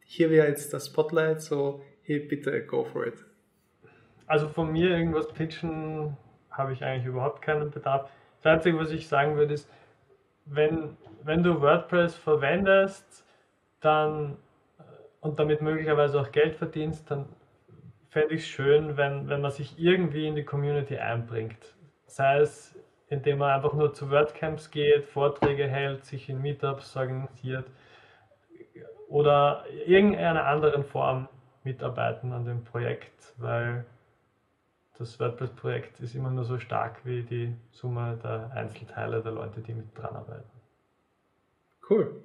hier wäre jetzt das Spotlight, so hey, bitte go for it. Also von mir irgendwas pitchen habe ich eigentlich überhaupt keinen Bedarf. Das Einzige, was ich sagen würde, ist, wenn, wenn du WordPress verwendest, dann äh, und damit möglicherweise auch Geld verdienst, dann fände ich es schön, wenn, wenn man sich irgendwie in die Community einbringt. Sei es, indem man einfach nur zu WordCamps geht, Vorträge hält, sich in Meetups organisiert oder irgendeiner anderen Form mitarbeiten an dem Projekt, weil das WordPress-Projekt ist immer nur so stark wie die Summe der Einzelteile der Leute, die mit dran arbeiten. Cool.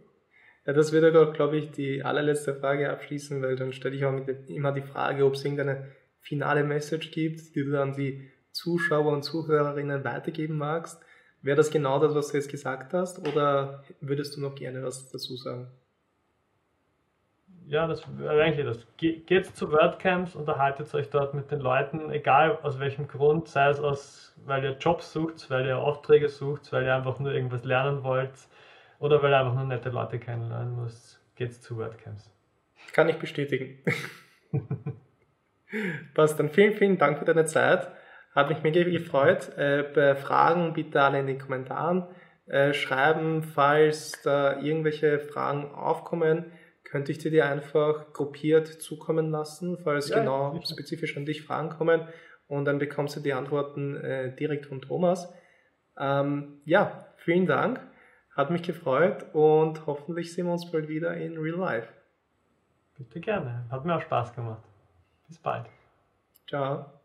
Ja, das wird auch, glaube ich, die allerletzte Frage abschließen, weil dann stelle ich auch immer die Frage, ob es irgendeine finale Message gibt, die du an die Zuschauer und Zuhörerinnen weitergeben magst. Wäre das genau das, was du jetzt gesagt hast, oder würdest du noch gerne was dazu sagen? Ja, das eigentlich das. Geht zu WordCamps, unterhaltet euch dort mit den Leuten, egal aus welchem Grund, sei es aus, weil ihr Jobs sucht, weil ihr Aufträge sucht, weil ihr einfach nur irgendwas lernen wollt oder weil ihr einfach nur nette Leute kennenlernen müsst. Geht's zu WordCamps. Kann ich bestätigen. [laughs] Passt, dann vielen, vielen Dank für deine Zeit. Hat mich mega gefreut. Äh, bei Fragen bitte alle in den Kommentaren äh, schreiben, falls da irgendwelche Fragen aufkommen könnte ich dir einfach gruppiert zukommen lassen, falls ja, genau ja. spezifisch an dich Fragen kommen und dann bekommst du die Antworten äh, direkt von Thomas. Ähm, ja, vielen Dank, hat mich gefreut und hoffentlich sehen wir uns bald wieder in Real Life. Bitte gerne, hat mir auch Spaß gemacht. Bis bald. Ciao.